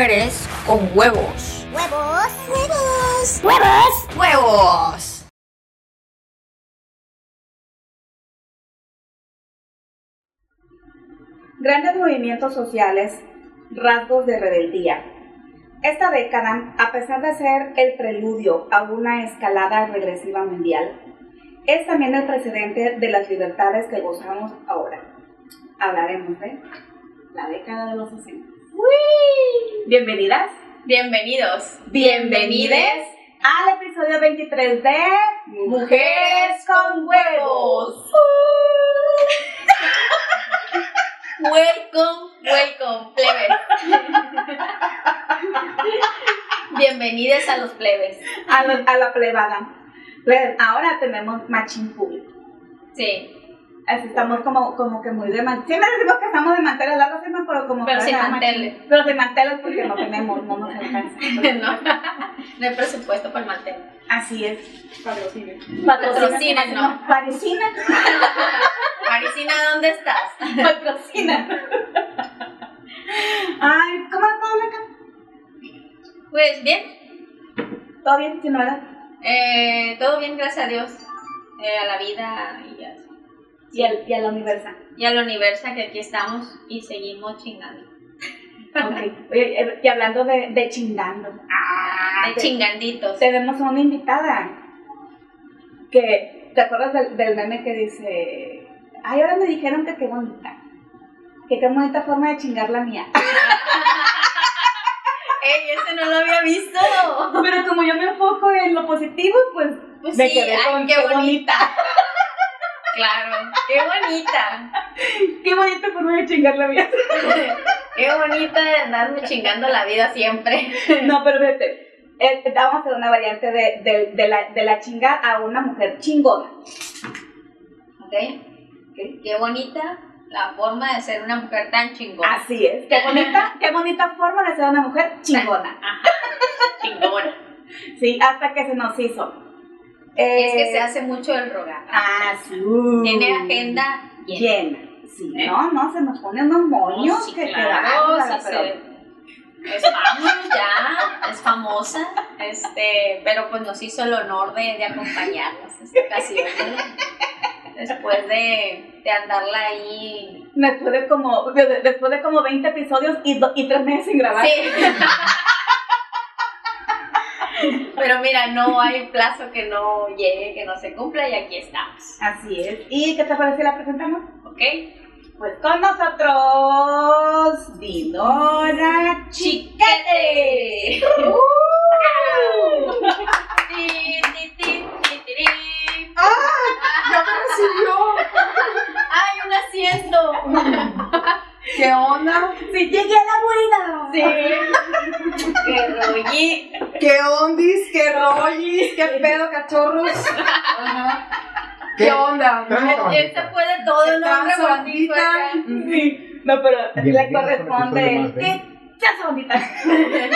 mujeres con huevos. ¡Huevos! ¡Huevos! ¡Huevos! ¡Huevos! Grandes movimientos sociales, rasgos de rebeldía. Esta década, a pesar de ser el preludio a una escalada regresiva mundial, es también el precedente de las libertades que gozamos ahora. Hablaremos de la década de los 60. Bienvenidas, Bienvenidos. bienvenides al episodio 23 de Mujeres con Huevos. Welcome, welcome, plebes. Bienvenidos a los plebes. A, la- a la plebada. Pues, ahora tenemos matching público. Sí, Así estamos como, como que muy de manteles. Siempre decimos que estamos de manteles largos, pero como Pero sin manteles. Pero sin manteles porque no tenemos, no nos alcanza. no, no hay presupuesto para el mantel. Así es. Patrocina. Patrocina, no. Patrocina. Marisina, ¿dónde estás? Patrocina. Ay, ¿cómo está todo Blanca? Pues bien, ¿Todo bien? ¿Sin novedad? eh, todo bien, gracias a Dios. Eh, a la vida y a, Y, al, y a la y al universo que aquí estamos y seguimos chingando. Ok. Oye, eh, y hablando de, de chingando. Ah, De te- chinganditos. Tenemos a una invitada que, ¿te acuerdas del, del meme que dice, ay, ahora me dijeron que qué bonita, que qué bonita forma de chingar la mía? ¡Ey, ese no lo había visto! Pero como yo me enfoco en lo positivo, pues, Pues me sí, quedé ay, con qué qué bonita. Claro, qué bonita. Qué bonita forma de chingar la mía. Qué bonita de andarme chingando la vida siempre. No, pero vete, eh, vamos a hacer una variante de, de, de la, de la chingar a una mujer chingona. ¿Ok? Qué bonita la forma de ser una mujer tan chingona. Así es, qué bonita, qué bonita forma de ser una mujer chingona. Ajá. Chingona. Sí, hasta que se nos hizo. Es que Eh, se hace mucho el rogar. Ah, sí. Tiene agenda llena. llena. Sí, ¿Eh? no, no, se nos ponen unos moños sí, que claro, quedan. sí se- Es famosa ya, es famosa, este, pero pues nos hizo el honor de, de acompañarnos esta ocasión. ¿no? Después de, de andarla ahí. Después de como, de- de- después de como 20 episodios y, do- y 3 meses sin grabar. Sí. Pero mira, no hay plazo que no llegue, que no se cumpla y aquí estamos. Así es. ¿Y qué te parece si la presentamos? ¿Ok? Pues con nosotros, Dinora Chiquete. Ti, ti. ¡Ya me recibió! ¡Ay, un asiento! ¿Qué onda? Sí, llegué a la buena. Sí. ¡Qué rolli! ¿Qué ondis? ¿Qué rollis? ¿Qué pedo, cachorros? Ajá. ¿Qué onda? Tranza. Este fue de todo el nombre bonito bandita. acá. Sí. No, pero le a un corresponde ¿Qué? Ya bonita.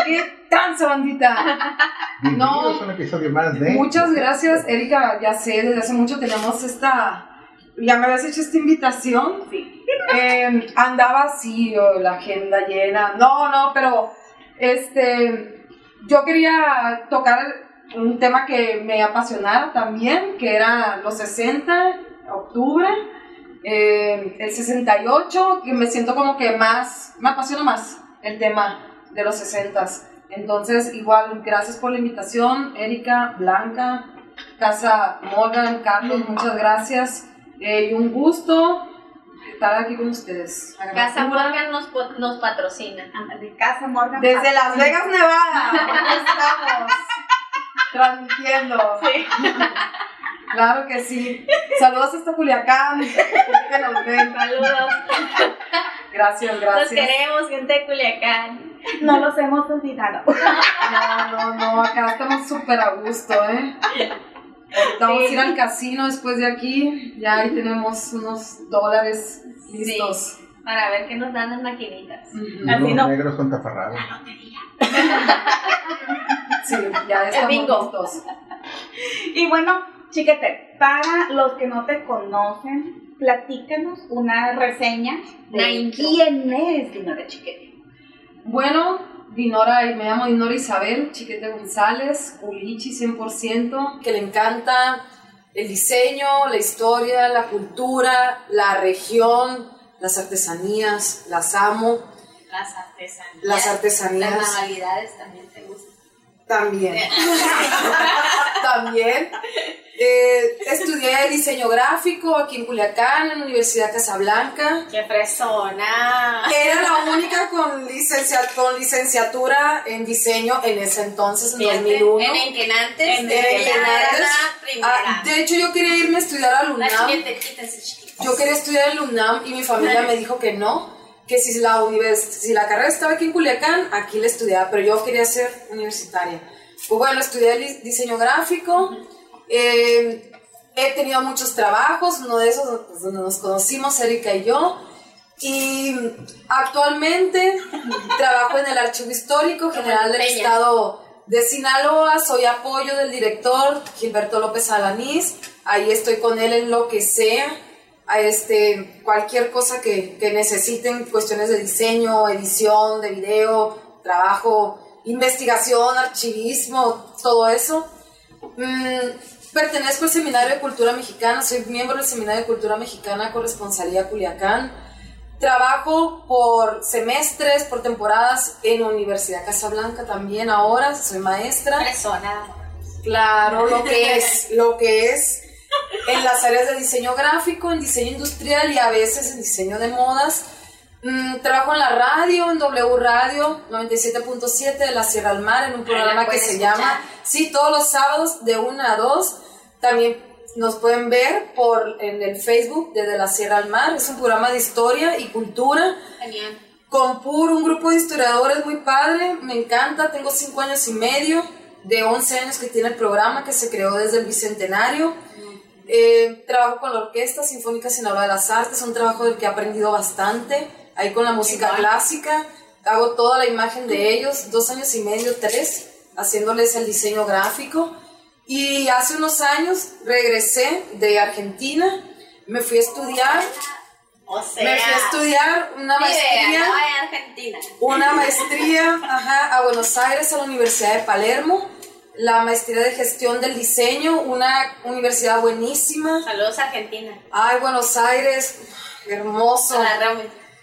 ¿Qué tranza, bandita? Bienvenidos No. un episodio más de. Muchas gracias, Erika. Ya sé, desde hace mucho tenemos esta. Ya me habías hecho esta invitación. Sí. Eh, andaba así, o la agenda llena. No, no, pero este, yo quería tocar un tema que me apasionara también, que era los 60, octubre, eh, el 68, que me siento como que más, me apasiona más el tema de los 60. Entonces, igual, gracias por la invitación, Erika, Blanca, Casa Morgan, Carlos, muchas gracias. Eh, y un gusto estar aquí con ustedes. Casa Morgan nos, patrocina. De casa Morgan. Desde Las Vegas, Nevada. estamos. Transmitiendo. Claro que sí. Saludos hasta Culiacán. Que nos ven. Saludos. Gracias, Los gracias. queremos, gente de Culiacán. No los hemos olvidado. No, no, no. Acá estamos súper a gusto, ¿eh? Vamos a ir al casino después de aquí. Ya ahí tenemos unos dólares listos. Para ver qué nos dan las maquinitas. Así no. negros con taparrabos. Sí, ya estamos bingo. listos. Y bueno, chiquete, para los que no te conocen, platícanos una reseña de quién es Dinora Chiquete. Bueno, Dinora, me llamo Dinora Isabel, Chiquete González, Culichi 100%, que le encanta el diseño, la historia, la cultura, la región, las artesanías, las amo. Las artesanías. Las artesanías. Las manualidades también te. También. También. Eh, estudié diseño gráfico aquí en Culiacán, en la Universidad Casablanca. ¡Qué fresona! Era la única con, licencia, con licenciatura en diseño en ese entonces, en Fíjate, 2001. En Enquenantes. En Enquenantes. Ah, de hecho, yo quería irme a estudiar al UNAM. Yo quería estudiar en UNAM y mi familia me dijo que no, que si la, si la carrera estaba aquí en Culiacán, aquí la estudiaba, pero yo quería ser universitaria. Pues bueno, estudié diseño gráfico, eh, he tenido muchos trabajos, uno de esos pues, donde nos conocimos, Erika y yo, y actualmente trabajo en el Archivo Histórico General del Peña. Estado de Sinaloa, soy apoyo del director Gilberto López Alanís, ahí estoy con él en lo que sea, a este, cualquier cosa que, que necesiten, cuestiones de diseño, edición, de video, trabajo, investigación, archivismo, todo eso. Mm, pertenezco al Seminario de Cultura Mexicana, soy miembro del Seminario de Cultura Mexicana, corresponsalía Culiacán. Trabajo por semestres, por temporadas en Universidad Casablanca también ahora, soy maestra. Fresona. Claro, lo que es, lo que es en las áreas de diseño gráfico, en diseño industrial y a veces en diseño de modas. Mm, trabajo en la radio, en W Radio 97.7 de la Sierra al Mar, en un programa que se escuchar. llama, sí, todos los sábados de 1 a 2. También nos pueden ver por en el Facebook de De la Sierra al Mar. Es un programa de historia y cultura Genial. con PUR, un grupo de historiadores muy padre, me encanta, tengo cinco años y medio, de 11 años que tiene el programa, que se creó desde el Bicentenario. Eh, trabajo con la Orquesta Sinfónica Sinaloa de las Artes, un trabajo del que he aprendido bastante, ahí con la música Igual. clásica, hago toda la imagen de ellos, dos años y medio, tres, haciéndoles el diseño gráfico. Y hace unos años regresé de Argentina, me fui a estudiar, O sea. me fui a estudiar una idea, maestría no hay Argentina. una maestría ajá, a Buenos Aires, a la Universidad de Palermo, la maestría de gestión del diseño, una universidad buenísima. Saludos a Argentina. Ay, Buenos Aires, hermoso. A la.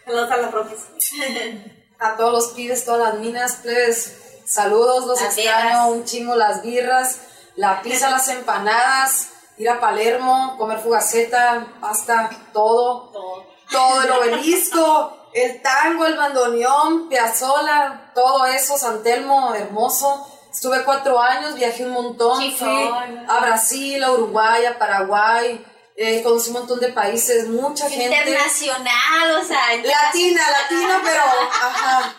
Saludos a los Roques. A todos los pibes, todas las minas, plebes, saludos, los Las extraño birras. un chingo, las birras, la pizza, las empanadas, ir a Palermo, comer fugaceta, pasta, todo. Todo. todo el obelisco, el tango, el bandoneón, Piazzola, todo eso, San Telmo, hermoso. Estuve cuatro años, viajé un montón, Chingón. fui a Brasil, a Uruguay, a Paraguay, eh, conocí un montón de países, mucha gente. Internacional, o sea. Latina, latina, pero, ajá.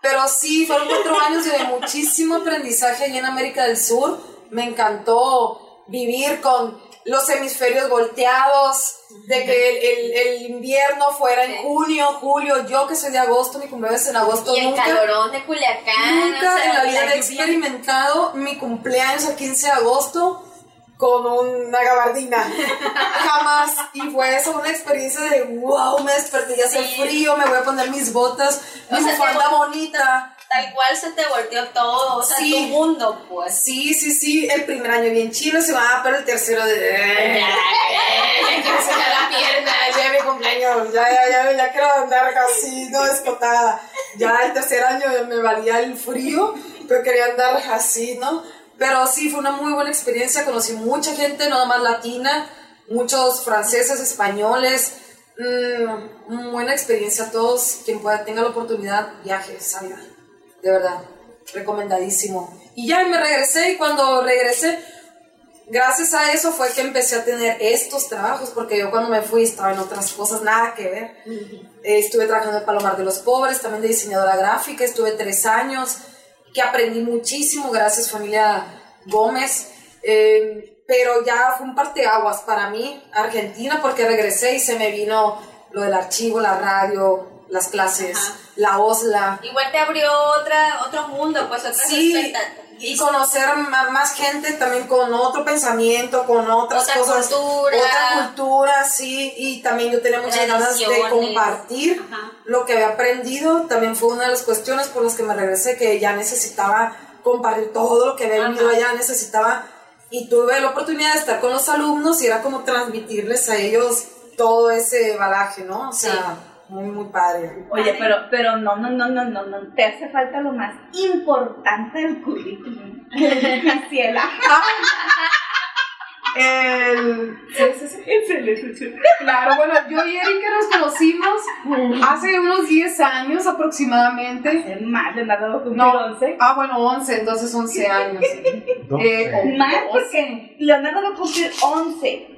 Pero sí, fueron cuatro años de muchísimo aprendizaje allí en América del Sur. Me encantó vivir con los hemisferios volteados, de que el, el- el invierno fuera en Sí. junio, julio. Yo que soy de agosto, mi cumpleaños es en agosto, Y el nunca. calorón de Culiacán. Nunca o sea, en la vida he experimentado mi cumpleaños el 15 de agosto con una gabardina. Jamás. Y fue eso una experiencia de wow, me desperté, ya hace Sí. frío, me voy a poner mis botas, mi O sea, bufanda te- bonita. Tal cual se te volteó todo, o sea, Sí. tu mundo, pues. Sí, sí, sí, el primer año bien chido, se va, pero el tercero de... Ya, ya quiero sacar la pierna. Ya mi cumpleaños, ya, ya, ya, ya quiero andar no descotada. Ya el tercer año me valía el frío, pero quería andar así, ¿no? Pero sí, fue una muy buena experiencia, conocí mucha gente, no más latina, muchos franceses, españoles, mm, buena experiencia a todos, quien pueda, tenga la oportunidad, viaje, salga, de verdad, recomendadísimo. Y ya me regresé y cuando regresé, gracias a eso fue que empecé a tener estos trabajos, porque yo cuando me fui estaba en otras cosas, nada que ver. Eh, estuve trabajando en Palomar de los Pobres, también de diseñadora gráfica, estuve tres años, que aprendí muchísimo, gracias familia Gómez. Eh, pero ya fue un parteaguas para mí, Argentina, porque regresé y se me vino lo del archivo, la radio, las clases, Ajá. la OSLA. Igual te abrió otra, otro mundo, pues otras Sí, y conocer a más gente también con otro pensamiento, con otras Otra cosas, cultura. otra cultura, sí, y también yo tenía muchas ganas de compartir Ajá. lo que había aprendido. También fue una de las cuestiones por las que me regresé, que ya necesitaba compartir todo lo que había vivido allá, necesitaba, y tuve la oportunidad de estar con los alumnos y era como transmitirles a ellos todo ese balaje, ¿no? O sea, muy, muy padre. Oye, pero, pero no, no, no, no, no, no, te hace falta lo más importante del currículum. Ciela. El... sí, sí, sí. Claro, bueno, yo y Erika nos conocimos hace unos 10 años aproximadamente. Es más, Leonardo va a cumplir No, 11. ah, bueno, 11, entonces 11 años. Eh, Más 12. porque Leonardo va a cumplir 11.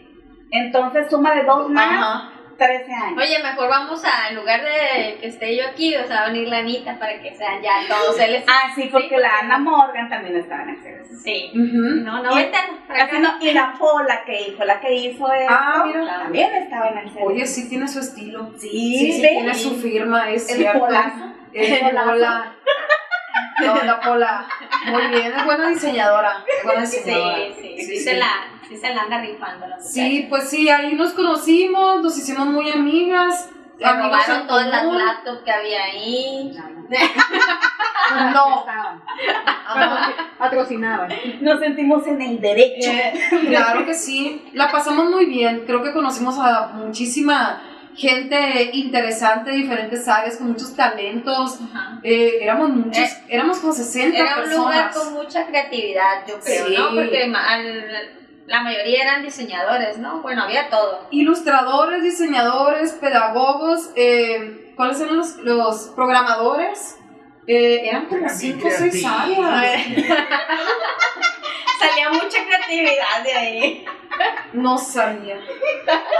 Entonces suma de dos más, Ajá. 13 años. Oye, mejor vamos a, en lugar de que esté yo aquí, o sea, va a venir la Anita para que sean ya todos él Ah, sí, porque la Ana Morgan también estaba en ese. Sí. No, no, Y- vete Ana, para Así acá. no, y la Pola que hizo, la que hizo esto, Ah, mira. también estaba en el. Oye, sí tiene su estilo. sí, Sí, sí, tiene su firma, es El cierto. polazo. El El polazo. No, la pola. Muy bien, es buena diseñadora. Buena Sí, diseñadora. sí, sí, se la, sí se la anda rifando la Sí, pues sí, ahí nos conocimos, nos hicimos muy amigas. Amigas robaron todas las laptops que había ahí. No. Ajá. Patrocinaban. Nos sentimos en el derecho. Claro que sí, la pasamos muy bien. Creo que conocimos a muchísima gente interesante de diferentes áreas, con muchos talentos. Eh, éramos muchos, Eh, éramos como 60 Era un lugar personas. con mucha creatividad, yo creo, Sí. ¿no? Porque al- la mayoría eran diseñadores, ¿no? Bueno, había todo. Ilustradores, diseñadores, pedagogos, eh, ¿cuáles eran los, los programadores? Eh, eran como 5 o 6 áreas. Salía mucha creatividad de ahí. No sabía.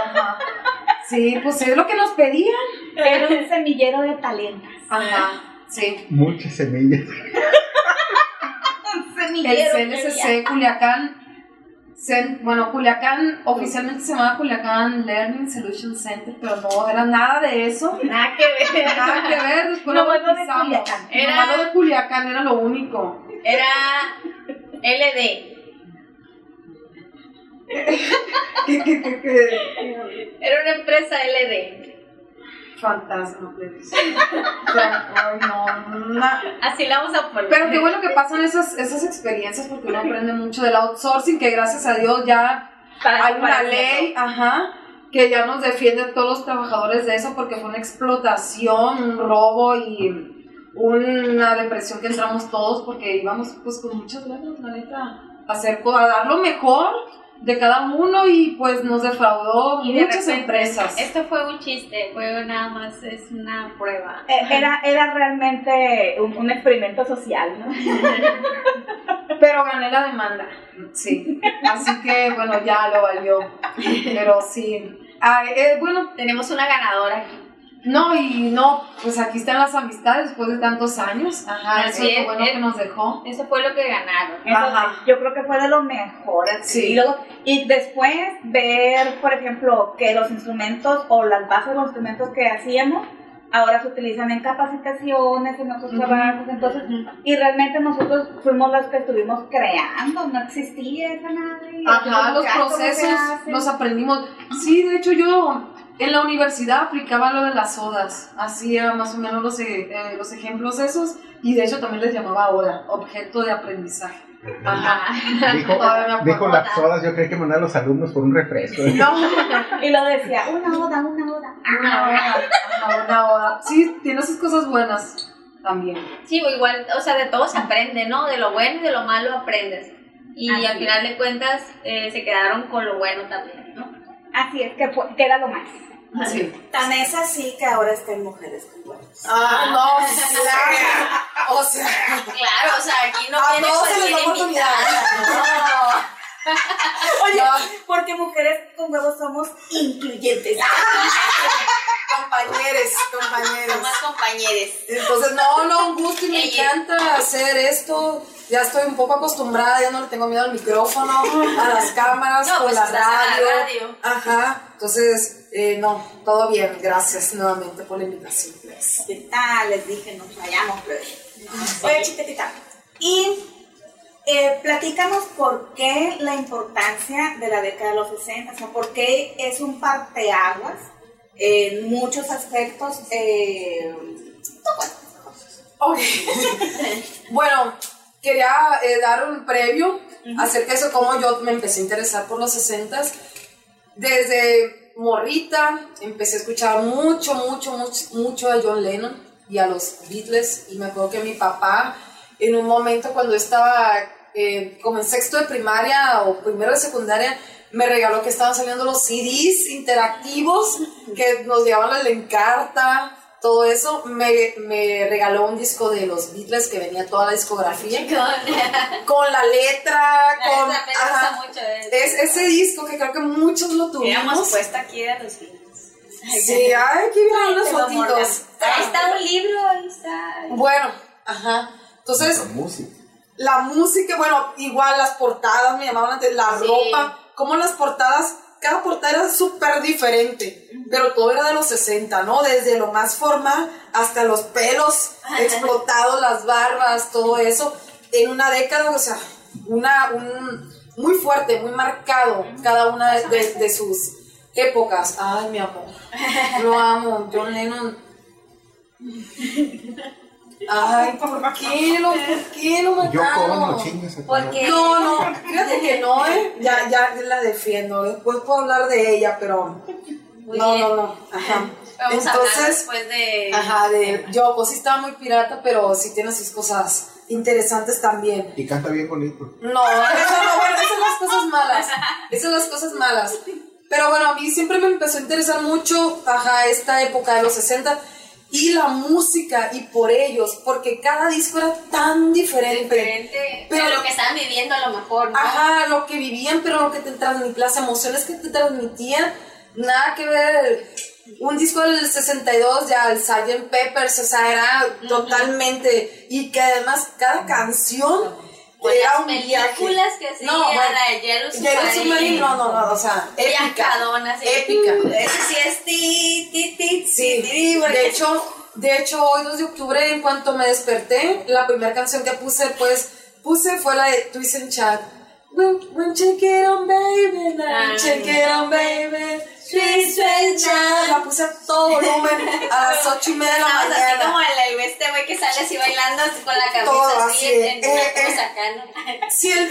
Ajá. Sí, pues es lo que nos pedían. Era un semillero de talentos. Ajá, sí. Muchas semillas. Un El semillero. CLSC Culiacán, Cen- bueno, Culiacán oficialmente se llamaba Culiacán Learning Solution Center, pero no era nada de eso. Nada que ver. Nada que ver, después No, lo bautizamos. Culiacán. Era- lo de Culiacán era lo único. Era LD. Era una empresa LD. Fantasma. O sea, ay, no, na- Así la vamos a poner. Pero qué bueno que pasan esas, esas experiencias porque uno aprende mucho del outsourcing, que gracias a Dios ya Para- hay una ley, ajá, que ya nos defiende a todos los trabajadores de eso porque fue una explotación, un robo y una depresión que entramos todos porque íbamos pues con muchas ganas, la neta, a hacer a dar lo mejor de cada uno y pues nos defraudó Y de muchas repente, empresas. Esto fue un chiste, fue nada más, es una prueba. Eh, Era, era realmente un, un experimento social, ¿no? Pero gané la demanda, sí. Así que bueno, ya lo valió. Pero sí. Ah, eh, bueno, Tenemos una ganadora aquí. No, y no, pues aquí están las amistades después de tantos años. Ajá, eso es lo bueno es- que nos dejó. Eso fue lo que ganaron. Eso, Ajá. Yo creo que fue de lo mejor. Sí. Y, luego- y después ver, por ejemplo, que los instrumentos o las bases de los instrumentos que hacíamos ahora se utilizan en capacitaciones, en otros trabajos. Entonces, y realmente nosotros fuimos los que estuvimos creando, no existía esa madre. Ajá, los Ya, ¿cómo se procesos los aprendimos. Sí, de hecho yo en la universidad aplicaba lo de las sodas. Hacía más o menos los, e- eh, los ejemplos esos. Y de hecho también les llamaba ODA, objeto de aprendizaje. Ajá. Dijo, las sodas, yo creí que mandar a los alumnos por un refresco. No, Y lo decía, una oda, una oda. una ODA. Ajá, una ODA. Sí, tiene sus cosas buenas también. Sí, o igual, o sea, de todo se aprende, ¿no? De lo bueno y de lo malo aprendes. Y Así al final de cuentas eh, se quedaron con lo bueno también, ¿no? Así es, que, fue, que era lo más. Sí. Tan es así que ahora está en Mujeres con Huevos. Ah, no, claro. O sea, Claro, o sea, aquí no a tiene todos se les da oportunidad. invitada. Oye, No. porque Mujeres con Huevos somos incluyentes. Compañeros, compañeros. Somos compañeros. Entonces, no, no, un gusto y me Ella. encanta hacer esto. Ya estoy un poco acostumbrada, ya no le tengo miedo al micrófono, a las cámaras, No, con pues la radio. radio. Ajá, entonces, eh, no, todo bien. Gracias nuevamente por la invitación. ¿Qué tal? Les dije, nos vayamos, pero... Oye, chiquitita. Y Eh, platícanos por qué la importancia de la década de los 60, o sea, por qué es un parteaguas en muchos aspectos. Eh, bueno, quería eh, dar un previo acerca de eso, cómo yo me empecé a interesar por los 60 Desde morrita empecé a escuchar mucho, mucho, mucho, mucho a John Lennon y a los Beatles. Y me acuerdo que mi papá, en un momento cuando estaba eh, como en sexto de primaria o primero de secundaria, me regaló que estaban saliendo los CDs interactivos que nos llevaban la encarta, todo eso. Me, me regaló un disco de los Beatles que venía toda la discografía con la letra, con me gusta ajá. mucho de es ese disco que creo que muchos lo tuvimos. puesto aquí de los Beatles. Sí, ay, aquí vienen unas fotitos. Ahí está un libro, ahí está. Bueno, ajá. Entonces, La música. La música, bueno, igual las portadas me llamaban antes, la Sí. ropa, como las portadas, cada portada era súper diferente, pero todo era de los 60, ¿no? Desde lo más formal hasta los pelos explotados, las barbas, todo eso, en una década, o sea, una, un, muy fuerte, muy marcado cada una de, de- de sus épocas. Ay, mi amor, lo amo, John Lennon. Ay, ¿por qué lo, por qué lo Yo mataron? como chingas. Porque- No, no, fíjate que no, ¿eh? Ya, ya la defiendo. Después puedo hablar de ella, pero. Muy no, bien. no, no. Ajá. Vamos a hablar Entonces, después de. ajá, de Yoko sí estaba muy pirata, pero sí tiene sus cosas interesantes también. Y canta bien bonito. No, eso no, bueno, esas son las cosas malas. Esas son las cosas malas. Pero bueno, a mí siempre me empezó a interesar mucho, ajá, esta época de los 60 y la música y por ellos, porque cada disco era tan diferente. diferente Pero- lo que estaban viviendo a lo mejor, ¿no? Ajá, lo que vivían, pero lo que te transmitía, las emociones que te transmitían, nada que ver. Un disco del 62, ya el Sgt. Peppers, o sea, era totalmente. Y que además cada canción era las un viaje. películas que hacían, No, bueno. Submarine, no, no, no, o sea, épica. Épica. ese sí es ti, ti, ti, Sí, de hecho, de hecho, hoy 2 de octubre, en cuanto me desperté, la primera canción que puse, pues, puse fue la de Twist and Chat. When, when check it on, baby, now, Ah, check it on, baby. Twist and Chat. La puse a todo volumen a las 8 y media de la Estabas así mañana. como el, este güey que sale así bailando así con la Todo así, así, en, eh, eh. Si el,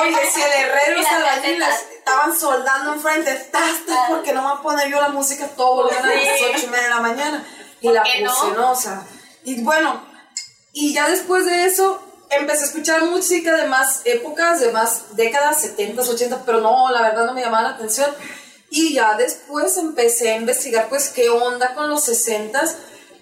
Oye, si el herrero y albañiles estaban soldando enfrente, tas, tas, porque no me voy a poner yo la música todo volumen a las ocho y media de la mañana. Y ¿Por la puse, no? O sea, y bueno, y ya después de eso empecé a escuchar música de más épocas, de más décadas, 70, 80, pero no, la verdad no me llamaba la atención. Y ya después empecé a investigar, pues, qué onda con los 60s.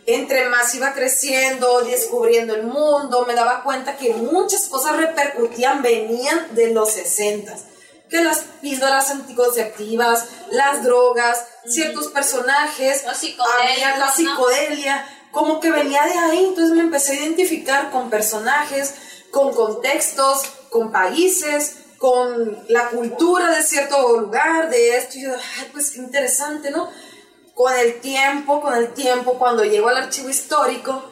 Entre más iba creciendo, descubriendo el mundo, me daba cuenta que muchas cosas repercutían, venían de los 60s. Que las píldoras anticonceptivas, las drogas, ciertos personajes, había la psicodelia, como que venía de ahí. Entonces me empecé a identificar con personajes, con contextos, con países, con la cultura de cierto lugar, de esto. Y yo, ay, pues qué interesante, ¿no? Con el tiempo, con el tiempo, cuando llego al archivo histórico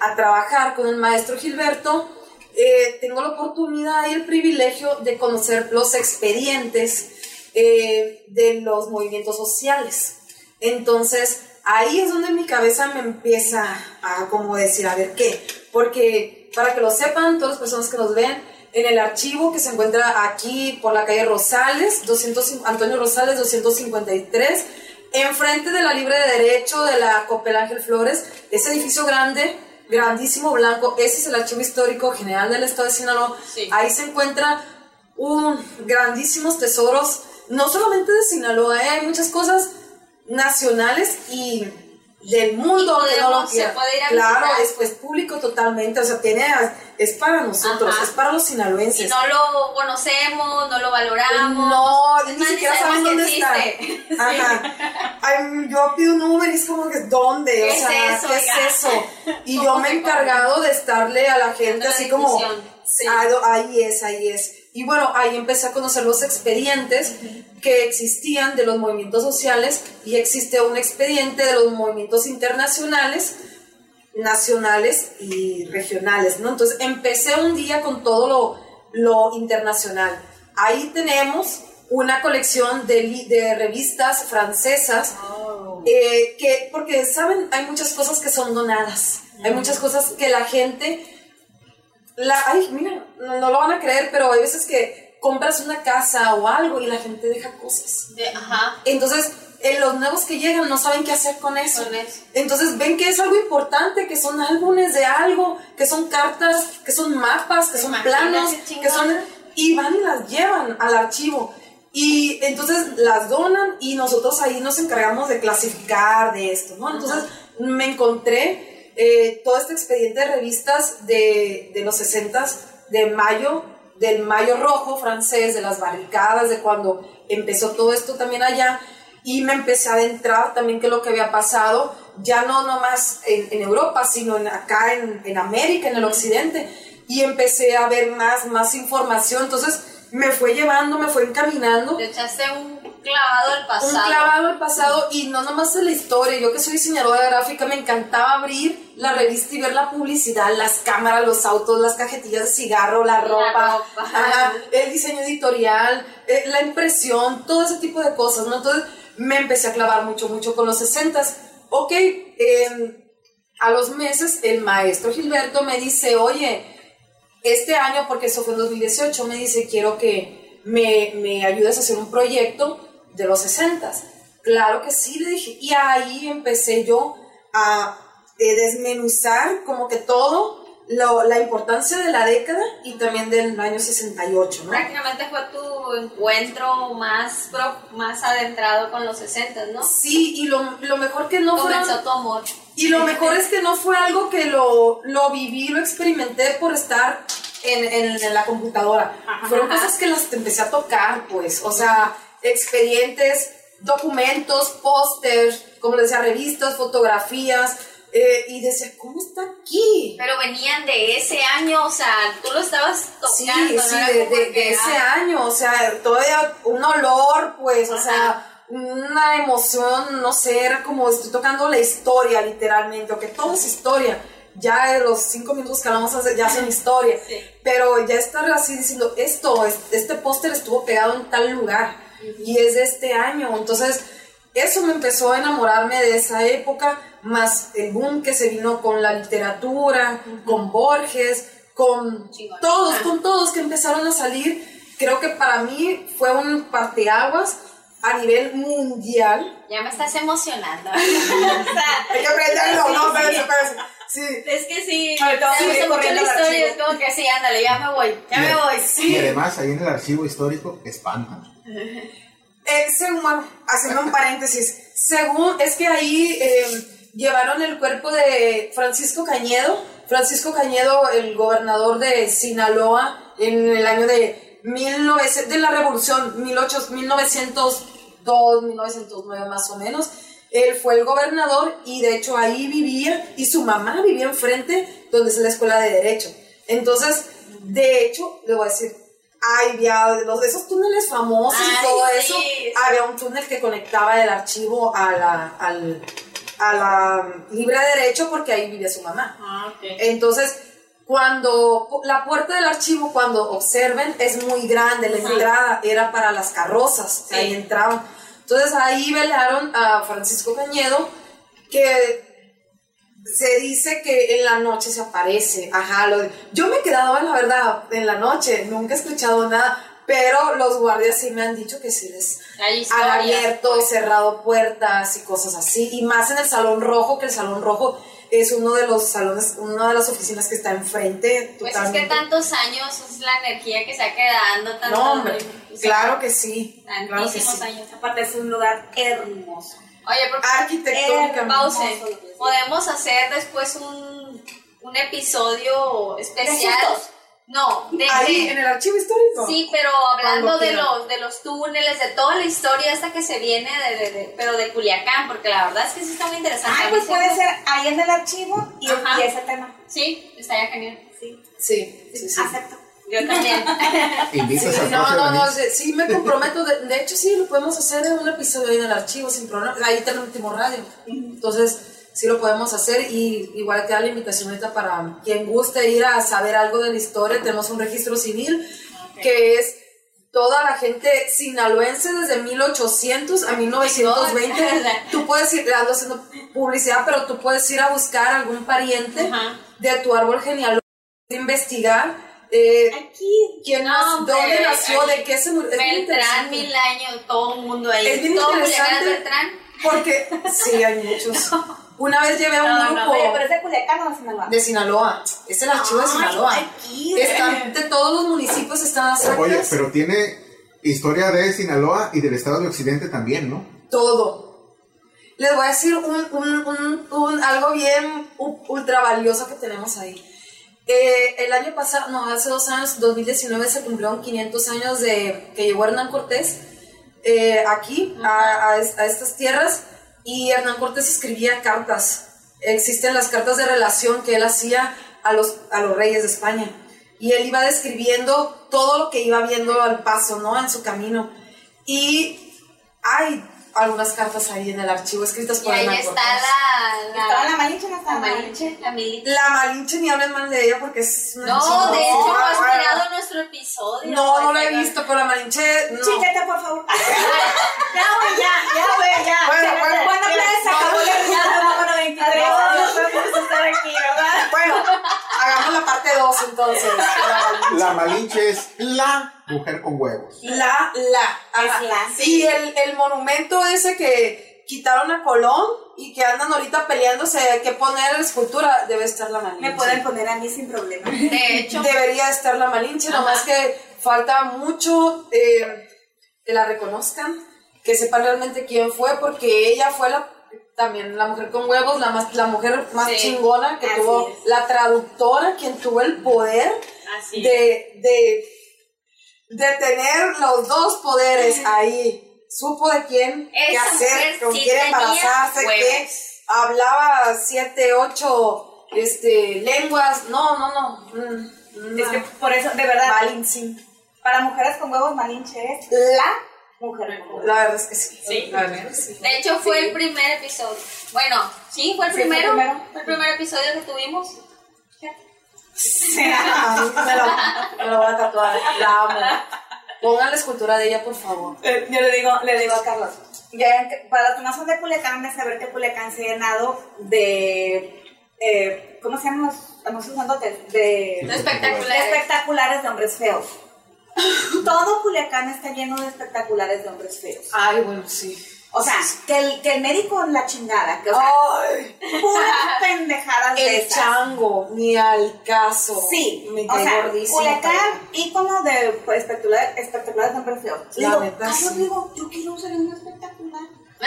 a trabajar con el maestro Gilberto, eh, tengo la oportunidad y el privilegio de conocer los expedientes eh, de los movimientos sociales. Entonces, ahí es donde mi cabeza me empieza a como decir, a ver qué, porque para que lo sepan todas las personas que nos ven, en el archivo que se encuentra aquí por la calle Rosales, 205 Antonio Rosales 253, enfrente de la Libre de Derecho de la Copel Ángel Flores, ese edificio grande, grandísimo, blanco, ese es el Archivo Histórico General del Estado de Sinaloa. Sí. Ahí se encuentra un grandísimos tesoros, no solamente de Sinaloa, ¿eh? hay muchas cosas nacionales y del mundo Y que no lo podemos- se quiera. puede ir a Claro, es pues público totalmente, o sea, tiene, es para nosotros, Ajá. es para los sinaloenses. Y no lo conocemos, no lo valoramos. No, Es ni siquiera sabemos dónde está. existe. Ajá. Ay, yo pido un Uber y es como que, ¿dónde? ¿Qué o es sea, eso, ¿qué oiga? es eso? Y ¿Cómo yo me he encargado de estarle a la gente la así como. Sí. "Ah, ahí es, ahí es. Y bueno, ahí empecé a conocer los expedientes que existían de los movimientos sociales y existe un expediente de los movimientos internacionales nacionales y regionales, ¿no? Entonces empecé un día con todo lo, lo internacional. Ahí tenemos una colección de, de revistas francesas, eh, que, porque, ¿saben? Hay muchas cosas que son donadas, hay muchas cosas que la gente, la, ay, mira, no, no lo van a creer, pero hay veces que compras una casa o algo y la gente deja cosas. De- ajá. Entonces, eh, los nuevos que llegan no saben qué hacer con eso. Con eso. Entonces ven que es algo importante, que son álbumes de algo, que son cartas, que son mapas, que son planos, que son y van y las llevan al archivo. Y entonces las donan y nosotros ahí nos encargamos de clasificar de esto, ¿no? Entonces me encontré eh, todo este expediente de revistas de, de los 60 de mayo, del mayo rojo francés, de las barricadas, de cuando empezó todo esto también allá. Y me empecé a adentrar también qué es lo que había pasado, ya no nomás en, en Europa, sino en, acá en, en América, en el occidente. Y empecé a ver más, más información. Entonces me fue llevando, me fue encaminando Te echaste un clavado al pasado. un clavado al pasado y no nomás en la historia. Yo que soy diseñadora gráfica me encantaba abrir la revista y ver la publicidad, las cámaras, los autos, las cajetillas de cigarro, la ropa, ropa. ajá, el diseño editorial, eh, la impresión, todo ese tipo de cosas, ¿no? Entonces me empecé a clavar mucho, mucho con los 60 Ok, em, a los meses el maestro Gilberto me dice, oye, este año, porque eso fue en 2018, me dice, quiero que me, me ayudes a hacer un proyecto de los 60. Claro que sí, le dije. Y ahí empecé yo a eh, desmenuzar como que todo, lo- la importancia de la década y también del año 68, ¿no? Prácticamente fue tu encuentro más, pro- más adentrado con los 60, ¿no? Sí, y lo, lo mejor que no fue... Comenzó tu amor. Y lo mejor es que no fue algo que lo, lo viví, lo experimenté por estar en, en- en la computadora. Fueron ajá. cosas que las empecé a tocar, pues. O sea, expedientes, documentos, pósters, como les decía, revistas, fotografías. eh, y decía, ¿cómo está aquí? Pero venían de ese año, o sea, tú lo estabas Sí, tocando, sí, ¿no? Era de, de- de ese ah, año, o sea, todavía un olor, pues, o Ajá. sea, una emoción, no sé, era como estoy tocando la historia, literalmente, o que todo es historia. Ya de los cinco minutos que vamos a hacer, ya hacen historia. Sí. Pero ya estar así diciendo, esto, es- este póster estuvo pegado en tal lugar y es de este año. Entonces, eso me empezó a enamorarme de esa época, más el boom que se vino con la literatura, con Borges, con Chingón. todos, Ajá. con todos que empezaron a salir. Creo que para mí fue un parteaguas a nivel mundial. Ya me estás emocionando. o sea, Hay que aprenderlo, no, espérense, espérense. Sí. es que sí, Ahorita vamos me gusta mucho la historia, es como que sí, ándale, ya me voy, ya me voy. Y además, ahí en el archivo histórico espantan. Eh, según, haciendo un paréntesis, según, es que ahí eh, llevaron el cuerpo de Francisco Cañedo, Francisco Cañedo, el gobernador de Sinaloa, en el año de, 1900, de la revolución, 1800, 1902, 1909 más o menos. Él fue el gobernador y de hecho ahí vivía y su mamá vivía enfrente donde es la escuela de derecho. Entonces, de hecho, le voy a decir, había los de esos túneles famosos y todo eso. sí. Había un túnel que conectaba el archivo a la, al, a la libre derecho porque ahí vivía su mamá. Ah. Entonces, cuando la puerta del archivo, cuando observen, es muy grande, la entrada era para las carrozas, Sí. ahí entraban. Entonces ahí velaron a Francisco Cañedo, que se dice que en la noche se aparece. Ajá, lo de- yo me he quedado, la verdad, en la noche, nunca he escuchado nada, pero los guardias sí me han dicho que sí les han abierto, cerrado puertas y cosas así. Y más en el Salón Rojo, que el Salón Rojo es uno de los salones, una de las oficinas que está enfrente. Pues es que tantos años es la energía que se ha quedado, tanto, No, hombre, claro que sí. Claro que tantísimos sí. años. Aparte es un lugar hermoso. Oye, porque Arquitectónicamente. pause. hermoso. Podemos hacer después un, un episodio especial. No, de, Ahí, de- en el archivo histórico. Sí, pero hablando de los, de los túneles, de toda la historia esta que se viene, de, de- de- pero de Culiacán, porque la verdad es que sí está muy interesante. Ay, A mí pues puede ser ahí en el archivo y, Ajá. y ese tema. Sí, estaría genial. Sí, Sí, sí, sí. acepto. Yo también. Invitas Sí, al no, no, no, sí, me comprometo. De, de hecho, sí, lo podemos hacer en un episodio ahí en el archivo sin problema. Ahí está el último radio. Entonces, sí lo podemos hacer y igual queda la invitación ahorita para quien guste ir a saber algo de la historia. Tenemos un registro civil que es toda la gente sinaloense desde 1800 a 1920. Tú puedes ir, ando haciendo publicidad, pero tú puedes ir a buscar algún pariente de tu árbol genealógico, investigar. Eh, Aquí. quién No, nació, hombre, dónde nació, de qué se murió. Beltrán, mil años, todo el mundo ahí. Es bien todo interesante. Beltrán. Porque, sí, hay muchos. Una vez llevé a un No, grupo pero es de Culiacán o de Sinaloa. de Sinaloa. Es el archivo de Sinaloa. aquí, Están, de todos los municipios están las actas. Oye, pero tiene historia de Sinaloa y del estado de Occidente también, ¿no? todo. Les voy a decir un, un- un- un- algo bien ultra valioso que tenemos ahí. Eh, el año pasado, no, hace dos años, 2019, se cumplieron 500 años de que llegó Hernán Cortés eh, aquí, a, a es- a estas tierras, y Hernán Cortés escribía cartas. Existen las cartas de relación que él hacía a los, a los reyes de España. Y él iba describiendo todo lo que iba viendo al paso, ¿no? En su camino. Y hay algunas cartas ahí en el archivo escritas Y por ahí Hernán está Cortés. la, ¿Estaba la, la Malinche no la la Malinche, la Milita. La Malinche ni hablen mal de ella porque es una No, de hecho no Ah, has mirado nuestro episodio. No, no la he Este, visto, pero la Malinche no. Chiquete, por favor. Ya, güey, ya, ya, güey, ya. Bueno, bueno, pues, acabó la risa número 23. Adiós, gracias por estar aquí, ¿verdad? Bueno, hagamos la parte 2 entonces. La Malinche. Es la mujer con huevos. La, la. ajá. Es la. Y el, el monumento ese que quitaron a Colón y que andan ahorita peleándose que poner la escultura, debe estar la Malinche. Me pueden poner a mí sin problema. De hecho, Debería estar la Malinche, nomás que falta mucho eh, que la reconozcan, que sepan realmente quién fue, porque ella fue la también la mujer con huevos, la más la mujer más Sí, chingona que tuvo, es. la traductora, quien tuvo el poder así. de, de, de tener los dos poderes ahí. Supo de quién, qué hacer, con sí quién embarazarse, qué. Hablaba siete, ocho este, lenguas. No, no, no. Mm, Es que por eso, de verdad, Malinche. para mujeres con huevos, Malinche es la mujer. La verdad es que sí. Sí. La verdad es que sí. De hecho, fue el primer episodio. Bueno, sí, fue el Sí, fue el primero. Fue el primer episodio que tuvimos. Me, lo, me lo voy a tatuar. La amo. Pongan la escultura de ella, por favor. Eh, Yo le digo, le digo a Carlos, ya para los que no son de Culiacán, de saber que Culiacán se ha llenado de, eh, ¿cómo se llaman los anuncios grandotes? De, Lo de espectacular. espectaculares de hombres feos. Todo Culiacán está lleno de espectaculares de hombres feos. Ay, bueno, sí. O sea, que el, que el médico en la chingada, que o sea, Ay, puras pendejadas de el esas. chango, ni al caso. Sí, me o sea. Culiacán, ícono de pues, espectacular, espectaculares de hombres feos. La digo, neta, sí. digo, yo quiero ser un espectacular.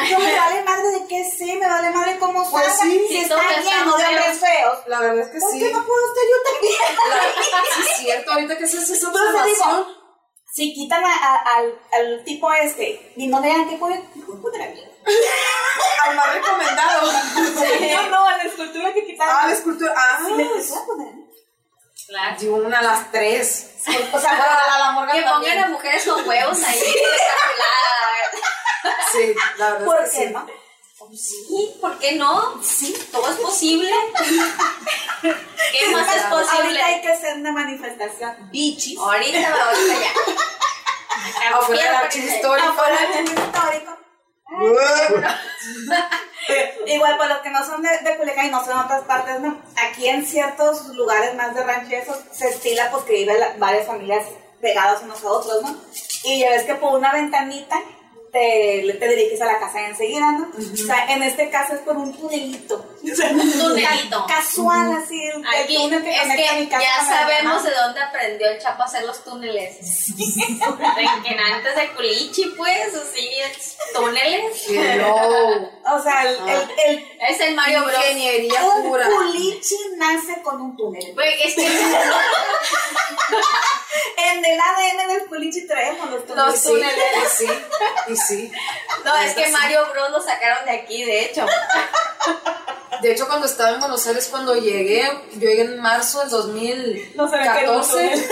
Yo me vale madre de qué sé, me vale madre cómo Pues salga. sí, si sí, está lleno de hombres feos, La verdad es que ¿por sí. qué no puedo estar yo también? La- sí, es cierto. Ahorita que se hace esa observación. Si quitan a- a- al, al tipo este y no le dan a mí. Al más recomendado. No, no, a la escultura que quitaron. Ah, la escultura. Ah, Sí, le empezó a poner. Claro. Yo una a las tres. O sea, la, la Morgan Que también. pongan a mujeres con huevos ahí. Sí, la verdad ¿por es que qué sí. no? Sí, ¿por qué no? Sí, todo es posible. ¿Qué más es Ahorita posible? hay que hacer una manifestación. Bichis. Ahorita, ahorita ya. Afuera Quiero archivo histórico. Afuera del centro histórico. Igual para los que no son de, de Culiacán y no son de otras partes, no. Aquí en ciertos lugares más de rancheros se estila porque viven varias familias pegadas unos a otros, ¿no? Y ya ves que por una ventanita te, te diriges a la casa enseguida, ¿no? O sea, en este caso es por un tunelito. O sea, Un tunelito. ca- Casual, así. el Aquí túnel que es mi que casa ya sabemos de dónde aprendió el Chapo a hacer los túneles. De que antes de Culichi, pues, así, es túneles. Hello. O sea, el, el, el, Es el Mario Bros. Ingeniería un pura. culichi nace con un túnel. Güey, es que En el ADN del culichi traemos los túneles. Los túneles. Y sí, y sí. no, es que Mario Bros lo sacaron de aquí, de hecho. De hecho, cuando estaba en Buenos Aires, cuando llegué, yo llegué en marzo del 2014.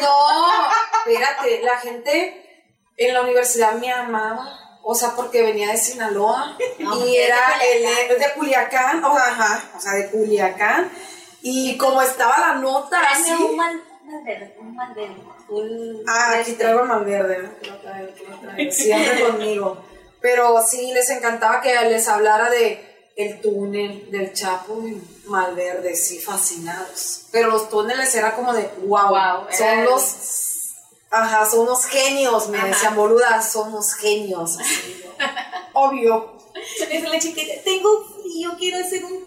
No espérate, la gente en la universidad me amaba o sea, porque venía de Sinaloa No, y era es de el de Culiacán, o, ajá, o sea, de Culiacán. Y como estaba la nota así. Un mal, un Malverde, un- Ah, aquí este, traigo el Malverde, ¿no? Que lo traigo, que lo traigo, siempre conmigo. Pero sí, les encantaba que les hablara de el túnel del Chapo Malverde, sí, fascinados. Pero los túneles era como de, wow, Wow, son los, ajá, son unos genios, me Ajá. decían, boluda, son unos genios. así, Obvio. Dice la chiquita, tengo frío, quiero hacer un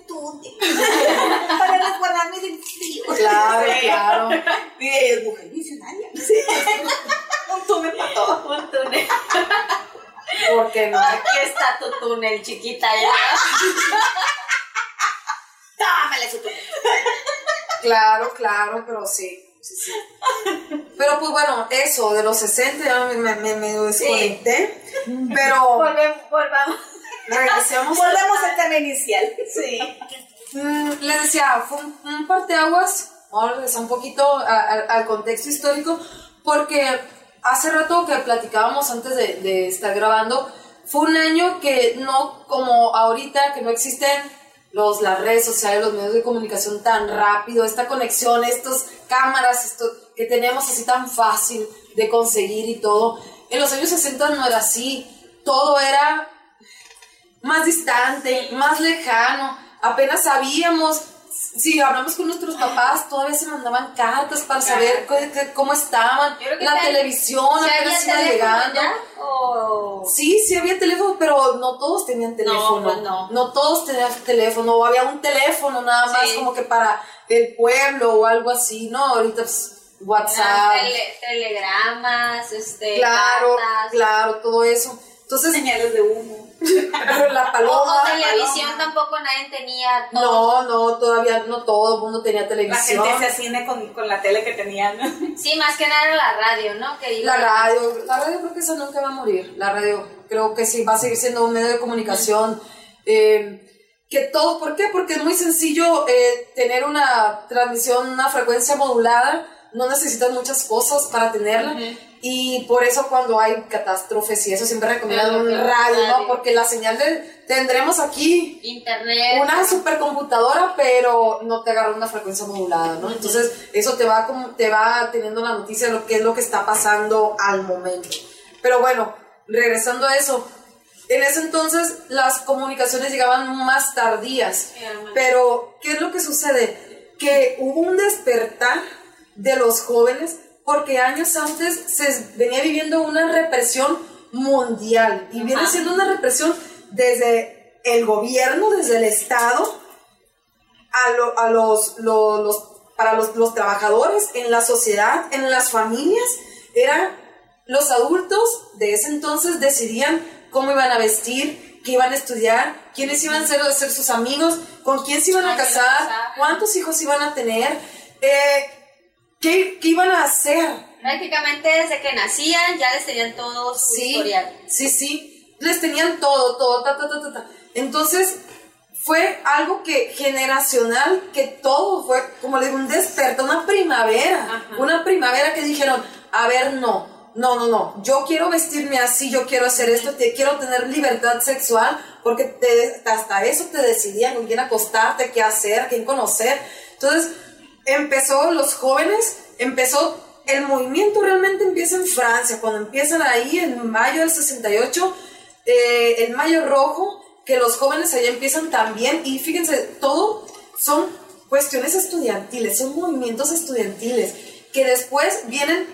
para resguardarme del frío. Claro, Sí. claro. Es mujer visionaria. un túnel para todo. Un túnel. ¿Por qué no? Aquí está tu túnel, chiquita, ya. Tómale su túnel. Claro, claro, pero sí. sí, sí. Pero pues bueno, eso de los 60 ya me, me, me desconecté. Pero Volvemos, volvamos. Regresemos. Volvemos al tema inicial. Sí. Mm, les decía, fue un, un parteaguas. Vamos a regresar un poquito a- a- al contexto histórico, porque hace rato que platicábamos antes de, de estar grabando, fue un año que no como ahorita, que no existen los, las redes sociales, los medios de comunicación tan rápido, esta conexión, estas cámaras, esto que tenemos así tan fácil de conseguir y todo. En los años 60 no era así, todo era más distante, más lejano. Apenas sabíamos, si hablamos con nuestros papás, todavía se mandaban cartas para saber cómo estaban. La televisión ¿Sí había apenas iba llegando. Sí, sí había teléfono, pero no todos tenían teléfono. pues no. todos tenían teléfono, o había un teléfono nada más Sí. como que para el pueblo o algo así, ¿no? Ahorita pues, WhatsApp. Eran tele- telegramas, este, Claro, cartas. claro, todo eso. Entonces, Señales de humo. la paloma. o televisión paloma. tampoco nadie tenía. todo. No, no, todavía no todo el mundo tenía La televisión. gente se cine con, con la tele que tenían. Sí, más que nada era la radio, ¿no? Que La radio, la radio creo que esa nunca va a morir. La radio creo que sí va a seguir siendo un medio de comunicación. eh, que todo, ¿por qué? Porque es muy sencillo eh, tener una transmisión, una frecuencia modulada. No necesitas muchas cosas para tenerla. Y por eso cuando hay catástrofes y eso siempre recomiendan un radio, ¿no? Porque la señal de... Tendremos aquí Internet. una supercomputadora, pero no te agarra una frecuencia modulada, ¿no? Entonces, eso te va, como, te va teniendo la noticia de lo que es lo que está pasando al momento. Pero bueno, regresando a eso, en ese entonces las comunicaciones llegaban más tardías, pero ¿qué es lo que sucede? Que hubo un despertar de los jóvenes porque años antes se venía viviendo una represión mundial y viene Ajá. siendo una represión desde el gobierno, desde el Estado, a, lo- a los, lo- los- para los, los trabajadores, en la sociedad, en las familias. Eran los adultos de ese entonces decidían cómo iban a vestir, qué iban a estudiar, quiénes iban a ser, a ser sus amigos, con quién se iban a casar. cuántos hijos iban a tener, eh, qué, qué iban a hacer. Prácticamente desde que nacían ya les tenían todo su Sí, historial. sí, sí. Les tenían todo, todo, ta, ta, ta, ta, ta. Entonces, fue algo que generacional, que todo fue, como le digo, un despertar, una primavera. Ajá. Una primavera que dijeron, a ver, no, no, no, no. Yo quiero vestirme así, yo quiero hacer esto, te, quiero tener libertad sexual, porque te- hasta eso te decidían con quién acostarte, qué hacer, quién conocer. Entonces, empezó los jóvenes, empezó el movimiento realmente empieza en Francia, cuando empiezan ahí en mayo del 68, eh, el mayo rojo, que los jóvenes allá empiezan también, y fíjense, todo son cuestiones estudiantiles, son movimientos estudiantiles, que después vienen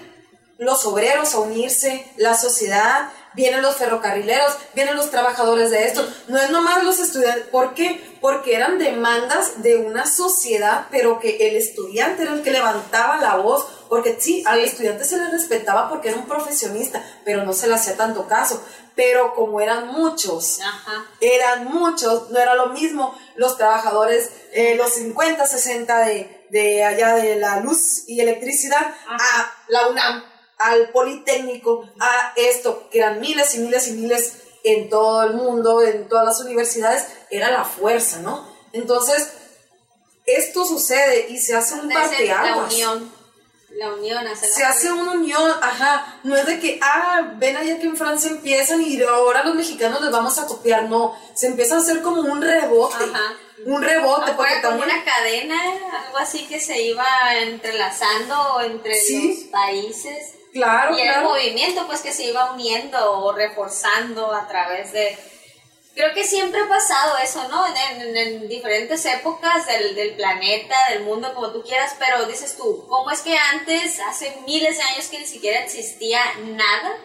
los obreros a unirse, la sociedad, vienen los ferrocarrileros, vienen los trabajadores de esto. No es nomás los estudiantes. ¿Por qué? Porque eran demandas de una sociedad, pero que el estudiante era el que levantaba la voz. Porque sí, al estudiante se le respetaba porque era un profesionista, pero no se le hacía tanto caso. Pero como eran muchos, Ajá. eran muchos, no era lo mismo los trabajadores, eh, los 50, 60 de, de allá de la luz y electricidad, a la UNAM, al Politécnico, a esto, que eran miles y miles y miles en todo el mundo, en todas las universidades, era la fuerza, ¿no? Entonces, esto sucede y se hace un es la parteaguas. unión. La unión, se hace una unión, ajá, no es de que, ah, ven allá que en Francia empiezan y ahora los mexicanos les vamos a copiar, no, se empieza a hacer como un rebote, Ajá. un rebote, porque como también, una cadena, algo así que se iba entrelazando entre Sí. los países. Claro, y era el claro, movimiento pues que se iba uniendo o reforzando a través de... Creo que siempre ha pasado eso, ¿no? En, en- en diferentes épocas del, del planeta, del mundo, como tú quieras, pero dices tú, ¿cómo es que antes, hace miles de años que ni siquiera existía nada?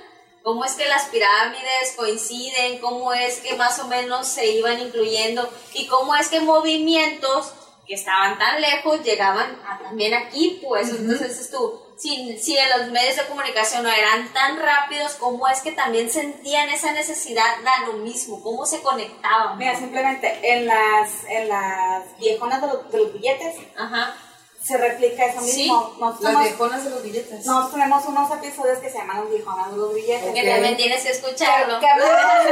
¿Cómo es que las pirámides coinciden? ¿Cómo es que más o menos se iban incluyendo? ¿Y cómo es que movimientos que estaban tan lejos llegaban a- también aquí? Pues entonces dices tú, si, si en los medios de comunicación no eran tan rápidos, ¿cómo es que también sentían esa necesidad de lo mismo? ¿Cómo se conectaban? Mira, simplemente en las, en las viejonas de los, de los billetes Ajá. se replica eso Sí. mismo. Las nos- viejonas de los billetes. nosotros tenemos unos episodios que se llaman los viejonas de los billetes. Que también tienes que escucharlo. que hablamos,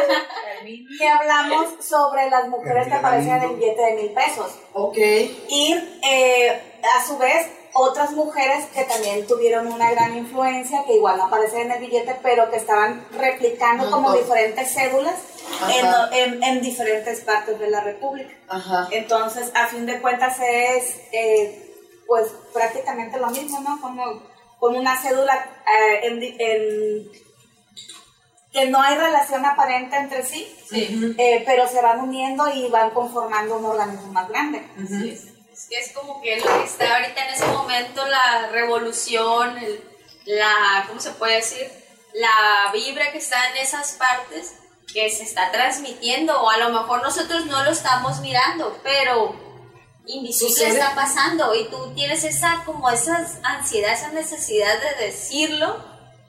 que hablamos sobre las mujeres que aparecen en el billete de mil pesos. Ok, Y eh, a su vez, otras mujeres que también tuvieron una gran influencia, que igual no aparecen en el billete, pero que estaban replicando como Ajá. diferentes cédulas en, Ajá. en- en diferentes partes de la República. ajá, Entonces, a fin de cuentas es eh, pues prácticamente lo mismo, ¿no? Como con una cédula eh, en, que no hay relación aparente entre sí, Sí. eh, pero se van uniendo y van conformando un organismo más grande. Sí, es, que es como que lo que está ahorita en ese momento, la revolución, el- la, ¿cómo se puede decir? La vibra que está en esas partes que se está transmitiendo, o a lo mejor nosotros no lo estamos mirando, pero invisible Sucede. está pasando y tú tienes esa, como esa ansiedad, esa necesidad de decirlo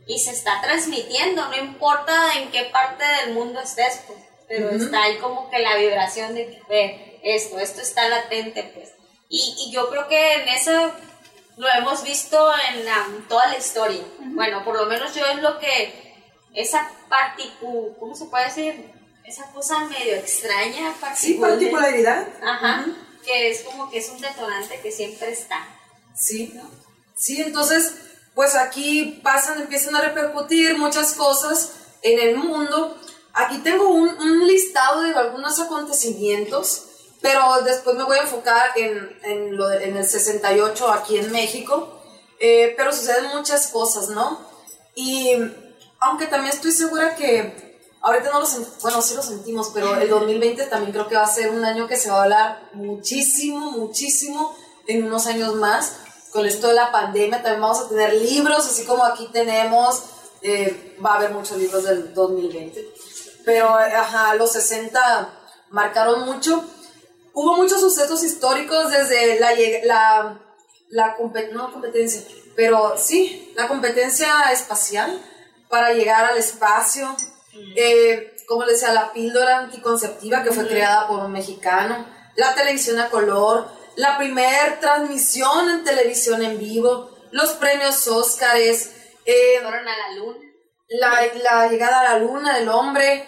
y se está transmitiendo, no importa en qué parte del mundo estés, pues, pero está ahí como que la vibración de que ve esto, esto está latente, pues. Y, y yo creo que en eso lo hemos visto en la- toda la historia. Bueno, por lo menos yo es lo que, esa particu, ¿cómo se puede decir? Esa cosa medio extraña, sí, particular. particularidad, Ajá, que es como que es un detonante que siempre está. Sí, sí, entonces, pues aquí pasan, empiezan a repercutir muchas cosas en el mundo. Aquí tengo un, un listado de algunos acontecimientos, pero después me voy a enfocar en, en, lo de- en el 68 aquí en México. Eh, pero suceden muchas cosas, ¿no? Y aunque también estoy segura que ahorita no lo sentimos, bueno, sí lo sentimos, pero el 2020 también creo que va a ser un año que se va a hablar muchísimo, muchísimo en unos años más. Con esto de la pandemia también vamos a tener libros, así como aquí tenemos, eh, va a haber muchos libros del 2020. Pero, ajá, los 60 marcaron mucho. Hubo muchos sucesos históricos desde la, la, la compe- no competencia, pero sí, la competencia espacial para llegar al espacio. Eh, como les decía, la píldora anticonceptiva que fue creada por un mexicano, la televisión a color, la primer transmisión en televisión en vivo, los premios Óscares, eh, Fueron a la luna. la, la llegada a la luna del hombre,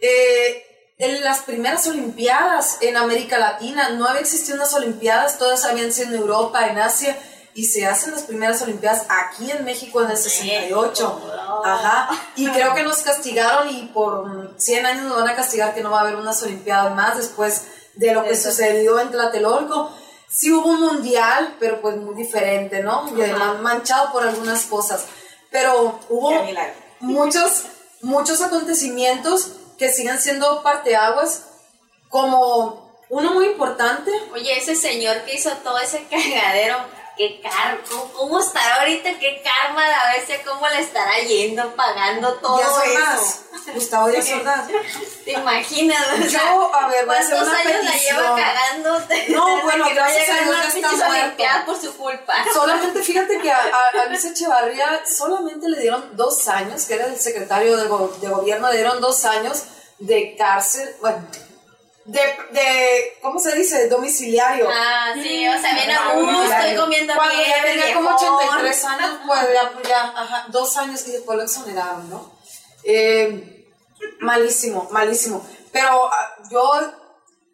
eh, en las primeras Olimpiadas en América Latina, no había existido unas Olimpiadas, todas habían sido en Europa, en Asia, y se hacen las primeras Olimpiadas aquí en México en el 68. Ajá, y creo que nos castigaron y por mm, 100 años nos van a castigar que no va a haber unas Olimpiadas más después de lo que sucedió en Tlatelolco. Sí hubo un mundial, pero pues muy diferente, ¿no? Y además manchado por algunas cosas. Pero hubo muchos, muchos acontecimientos que siguen siendo parteaguas, como uno muy importante. Oye, ese señor que hizo todo ese cagadero, qué car ¿cómo, estará ahorita? ¿Qué karma a veces cómo le estará yendo pagando todo Díaz eso? Gustavo Díaz Ordaz. ¿Te imaginas? O sea, Yo, a ver, voy a hacer ¿Cuántos una años la lleva cagando? No, bueno, gracias a Dios ya está por su culpa. Solamente fíjate que a, a, a Luis Echevarría solamente le dieron dos años, que era el secretario de, go- de gobierno, le dieron dos años de cárcel, bueno, de, de ¿cómo se dice? Domiciliario. Ah, sí, o sea, bien a gusto, estoy comiendo Cuando bien, ya tenía como viejón. 83 años, pues ya, ya, ajá, dos años y después lo exoneraron, ¿no? Eh, malísimo, malísimo. Pero ah, yo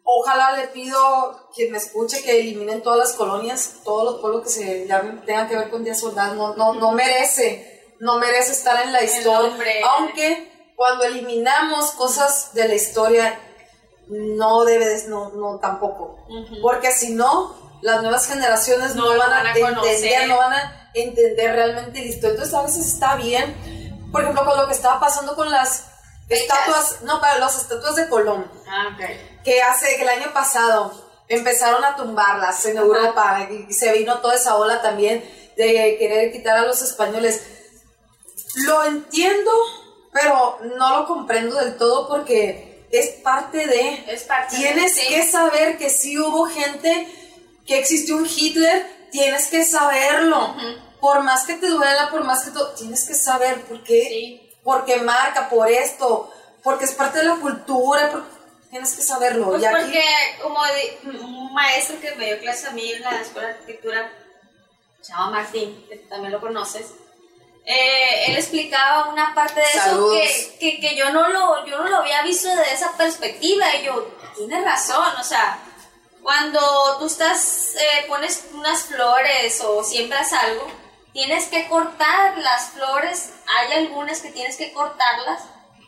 Ojalá le pido quien me escuche que eliminen todas las colonias, todos los pueblos que se llamen, tengan que ver con Díaz Ordaz. No, no, no merece, no merece estar en la historia. Aunque cuando eliminamos cosas de la historia, no debe, de- no, no tampoco. Porque si no, las nuevas generaciones no, van, van a, entender, no van a entender realmente la historia. Entonces a veces está bien, por ejemplo, con lo que estaba pasando con las Fechas. estatuas, no, para las estatuas de Colón, Ah, ok. que hace que el año pasado empezaron a tumbarlas en Europa y se vino toda esa ola también de querer quitar a los españoles. Lo entiendo, pero no lo comprendo del todo porque es parte de... Es parte de- Tienes sí. que saber que sí hubo gente, que existió un Hitler, tienes que saberlo. Por más que te duela, por más que todo, tienes que saber por qué. Sí. Porque marca, por esto, porque es parte de la cultura, tienes que saberlo. Pues y aquí, porque, como un maestro que me dio clase a mí en la escuela de arquitectura, se llama Martín, que también lo conoces, eh, él explicaba una parte de eso que, que, que yo, no lo, yo no lo había visto de esa perspectiva. Y yo, tienes razón, o sea, cuando tú estás, eh, pones unas flores o siembras algo, tienes que cortar las flores. Hay algunas que tienes que cortarlas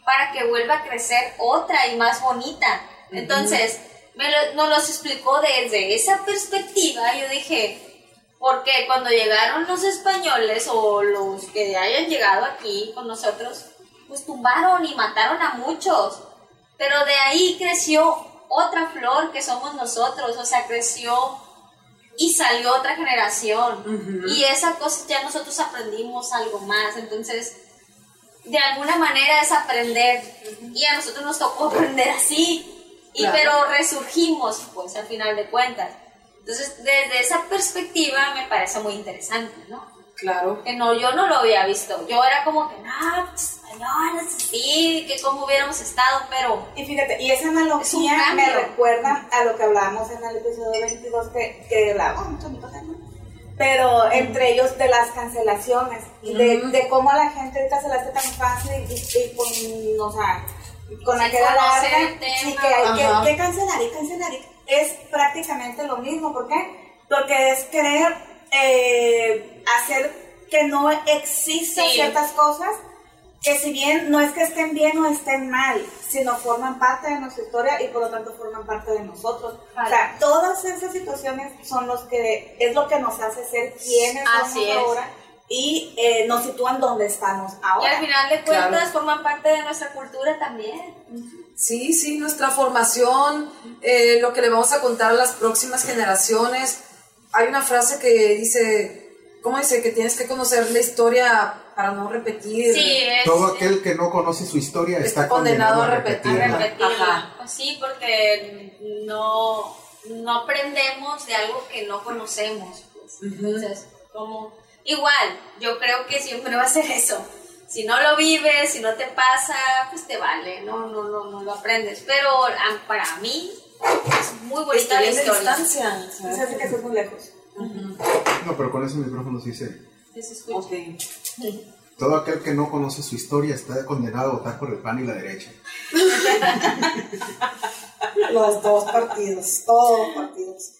para que vuelva a crecer otra y más bonita. Entonces, me lo- nos los explicó desde esa perspectiva. Yo dije, porque cuando llegaron los españoles o los que hayan llegado aquí con nosotros, pues tumbaron y mataron a muchos. Pero de ahí creció otra flor que somos nosotros, o sea, creció y salió otra generación. Y esa cosa ya nosotros aprendimos algo más. Entonces, de alguna manera es aprender. Y a nosotros nos tocó aprender así. Y Claro. pero resurgimos, pues, al final de cuentas. Entonces, desde esa perspectiva me parece muy interesante, ¿no? claro. Que no, yo no lo había visto. Yo era como que, no, pues, españoles, sí, que cómo hubiéramos estado, pero Y fíjate, y esa Es analogía cambio. me recuerda a lo que hablábamos en el episodio 22 que, que hablábamos mucho mi cosa, ¿no? Pero entre ellos de las cancelaciones y de, de cómo la gente ahorita se la hace tan fácil y, y con, o sea, con aquella conocer larga, sí, que hay que, que cancelar y cancelar. y- es prácticamente lo mismo, ¿por qué? Porque es querer eh, hacer que no existan Sí. ciertas cosas que si bien no es que estén bien o estén mal, sino forman parte de nuestra historia y por lo tanto forman parte de nosotros. O sea, todas esas situaciones son los que es lo que nos hace ser quienes Así somos es. ahora y eh, nos sitúan donde estamos y ahora. al final de cuentas Claro. forman parte de nuestra cultura también. Sí, sí, nuestra formación, eh, lo que le vamos a contar a las próximas generaciones. Hay una frase que dice, ¿cómo dice? Que tienes que conocer la historia para no repetir. Sí, es Todo aquel que no conoce su historia está, Está condenado a a repetirla. repetirla. repetirla. Ajá. Pues sí, porque no, no aprendemos de algo que no conocemos. pues. Entonces, como igual, yo creo que siempre va a ser eso. Si no lo vives, si no te pasa, pues te vale, no, no, no, no lo aprendes. Pero para mí es muy bonita la historia. distancia. Se hace que estás muy lejos. No, pero con ese micrófono sí se... Que se escucha. Ok. Todo aquel que no conoce su historia está condenado a votar por el PAN y la derecha. Los dos partidos, todos partidos.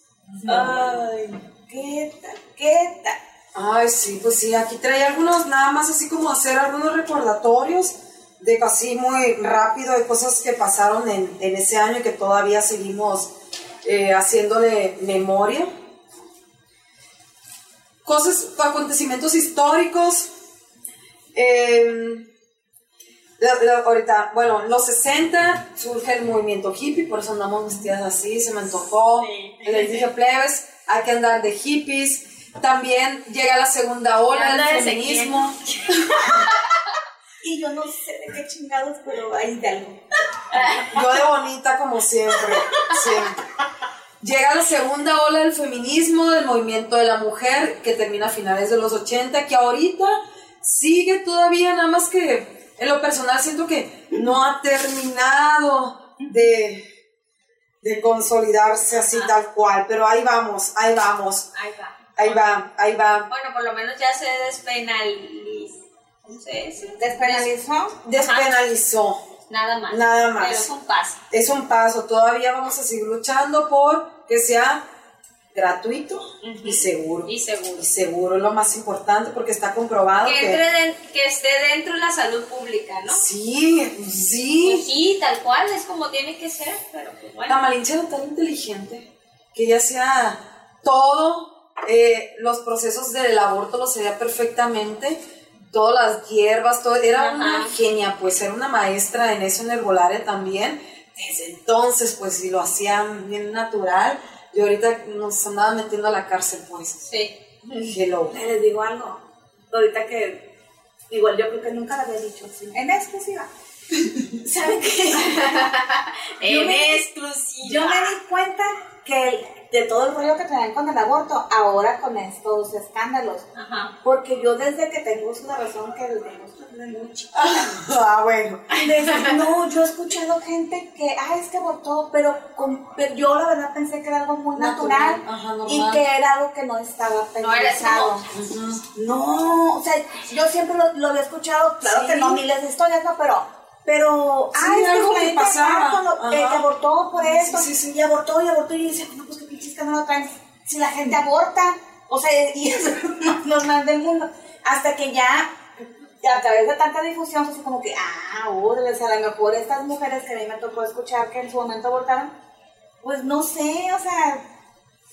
Ay, ¿qué tal? ¿Qué tal? Ay, sí, pues sí, aquí traía algunos, nada más así como hacer algunos recordatorios de así muy rápido de cosas que pasaron en, en ese año y que todavía seguimos eh, haciéndole memoria. Cosas, acontecimientos históricos. eh, ahorita, bueno, en los 60 surge el movimiento hippie, por eso andamos vestidas así, se me antojó. Sí. Les dije, plebes, hay que andar de hippies. También llega la segunda ola del de feminismo. Y yo no sé de qué chingados, pero hay de algo. Yo de bonita como siempre, siempre. Llega la segunda ola del feminismo, del movimiento de la mujer, que termina a finales de los 80, que ahorita sigue todavía, nada más que en lo personal siento que no ha terminado de, de consolidarse así tal cual, pero ahí vamos, ahí vamos, Ahí va. Ahí va, ahí va. Bueno, por lo menos ya se despenalizó. Despenalizó. Despenalizó. nada más. Nada más. Pero es un paso. Es un paso, todavía vamos a seguir luchando por que sea gratuito y seguro. Y seguro. Y seguro es lo más importante porque está comprobado Que, que... entre den- que esté dentro de la salud pública, ¿no? Sí, Pues sí. sí, tal cual, es como tiene que ser, pero pues bueno. La Malinche era tan inteligente que ella hacía todo, eh, los procesos del aborto lo sabía perfectamente, todas las hierbas, todo, era Ajá. una genia, pues era una maestra en eso en herbolaria también. Desde entonces, pues sí lo hacía bien natural. Y ahorita nos andaba metiendo a la cárcel, pues. Sí. Hello. Eh, Les digo algo. Ahorita que igual yo creo que nunca lo había dicho así. En exclusiva. ¿Saben qué? Yo En me- exclusiva. Yo me di cuenta que el- de todo el rollo que traían con el aborto, ahora con estos escándalos. Ajá. Porque yo desde que tengo uso de razón, que desde desde muy chiquita, Ah, bueno. desde- no, yo he escuchado gente que, ah, es que abortó, pero, con- pero yo la verdad pensé que era algo muy natural, Ajá, y que era algo que no estaba pensado. No, o sea, yo siempre lo, lo había escuchado, claro Sí. que no miles de historias, no, pero, pero, Sí, ah, es que algo que de pasaba. tal, cuando, eh, que abortó por esto, Sí, sí, y abortó, y abortó, y dice, no, pues qué pinches que no lo traen, si la gente aborta, o sea, y es lo más normal del mundo, hasta que ya, a través de tanta difusión, como que, ah, órale, o sea, a lo mejor estas mujeres que a mí me tocó escuchar que en su momento abortaron, pues no sé, o sea,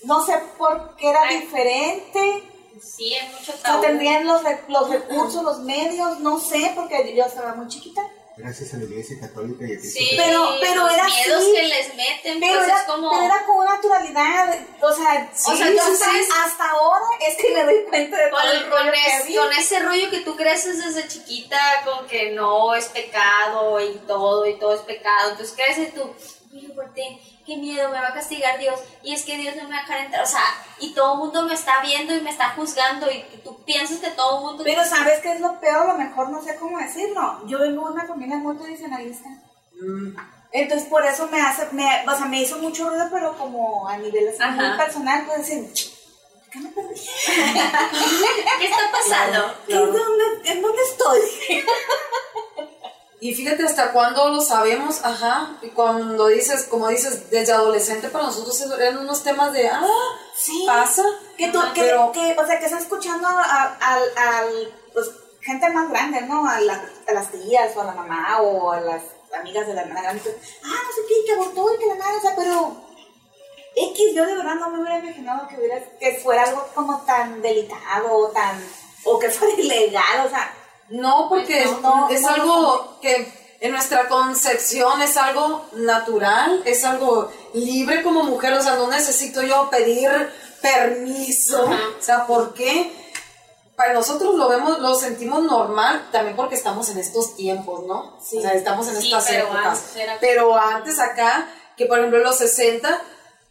no sé por qué era Ay. diferente. Sí, es mucho No tabú. tendrían los, los recursos, los medios, no sé, porque yo estaba muy chiquita. Gracias a la Iglesia Católica y a Cristo. Sí, Pero- pero era miedos así. que les meten, Pero, pues era, es como... pero era con naturalidad, o sea, Sí, o sea, yo sí, hasta, sí. hasta ahora es que me doy cuenta de todo Con, el rollo con que es- había. con ese rollo que tú creces desde chiquita, con que no es pecado y todo, y todo es pecado. Entonces creces tú, mira, aborté, qué miedo, me va a castigar Dios, y es que Dios no me va a dejar entrar. O sea, y todo el mundo me está viendo y me está juzgando, y tú piensas que todo el mundo. Pero ¿sabes qué es lo peor? A lo mejor no sé cómo decirlo. Yo vengo de una familia muy tradicionalista. Mm. Entonces por eso me hace, me, o sea, me hizo mucho ruido, pero como a nivel así muy personal, pues decir, ¿qué me perdí? ¿Qué está pasando? ¿Qué- dónde, ¿En dónde estoy? Y fíjate hasta cuándo lo sabemos, ajá, y cuando dices, como dices, desde adolescente para nosotros eran unos temas de, ah, Sí. pasa, Que tú, que, pero que, o sea, que estás escuchando a- al, pues, gente más grande, ¿no? A, la- a las tías o a la mamá o a las amigas de la hermana grande. ah, no sé qué, que abortó y que la madre, o sea, pero X, yo de verdad no me hubiera imaginado que, hubiera, que fuera algo como tan delicado, tan, o que fuera ilegal, o sea, no, porque Pues no, no, es no, algo que en nuestra concepción es algo natural, es algo libre como mujer, o sea, no necesito yo pedir permiso, Ajá. o sea, ¿por qué? Para nosotros lo vemos, lo sentimos normal, también porque estamos en estos tiempos, ¿no? Sí. O sea, estamos en Sí, estas pero épocas. antes era- Pero antes acá, que por ejemplo en los 60,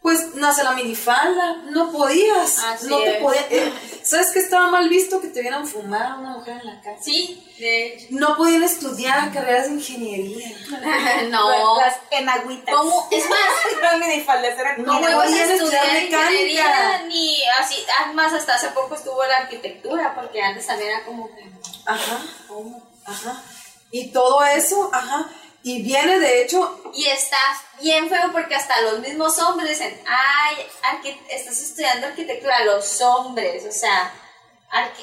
pues nace la minifalda, no podías, Así no te podías. eh, ¿Sabes que estaba mal visto que te vieran fumar a una mujer en la calle? Sí, de hecho. No podían estudiar carreras de ingeniería. no. las enagüitas. ¿Cómo? Es más, no podían estudiar mecánica. ingeniería ni así. Además, hasta hace poco estuvo la arquitectura, porque antes también era como que. Ajá, ajá. Y todo eso, ajá. Y viene de hecho, Y está bien feo porque hasta los mismos hombres dicen, ay, estás estudiando arquitectura, los hombres, o sea,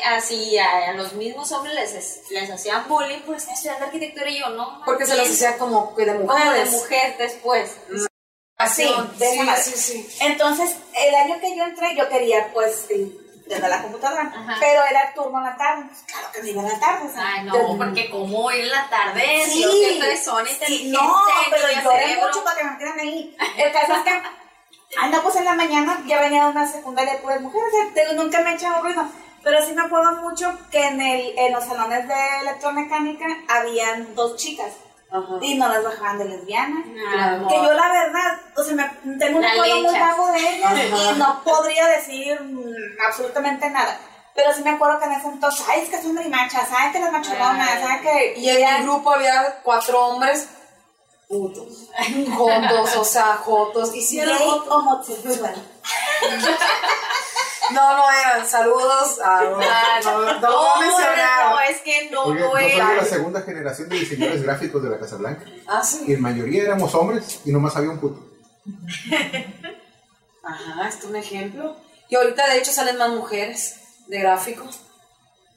así a, a los mismos hombres les, les hacían bullying por estar estudiando arquitectura y yo no. porque se los hacía como que de como de mujeres. mujer después. Así, sí, manera. sí, sí. Entonces, el año que yo entré, yo quería, pues, desde la computadora, Ajá. pero era turno en la tarde. Pues, claro que me iba en la tarde. sea, Ay, no, porque como ir en la tarde, Sí, yo qué persona sí, no, pero lloré mucho para que me metieran ahí. El caso es que, anda, pues en la mañana ya venía una secundaria de mujeres, te- nunca me he echado ruido. Pero sí me acuerdo mucho que en, el, en los salones de electromecánica habían dos chicas Ajá. y no las bajaban de lesbianas. Ah, Que yo la verdad, o sea, me, tengo un recuerdo muy vago de ellas Ajá. y no podría decir mm, absolutamente nada. Pero sí me acuerdo que en ese entonces, ay, es que son machas, ay, que las machodonas, Ay. que... Y en mi grupo había cuatro hombres putos, jotos, o sea, jotos. Y si jotos. homosexual. No, no eran. Saludos a. No, no, no, No, no, es que no, Porque no yo soy de era. la segunda generación de diseñadores gráficos de la Casa Blanca. Ah, sí. Y en mayoría éramos hombres y nomás había un puto. Ajá, este es un ejemplo. Y ahorita de hecho salen más mujeres de gráfico.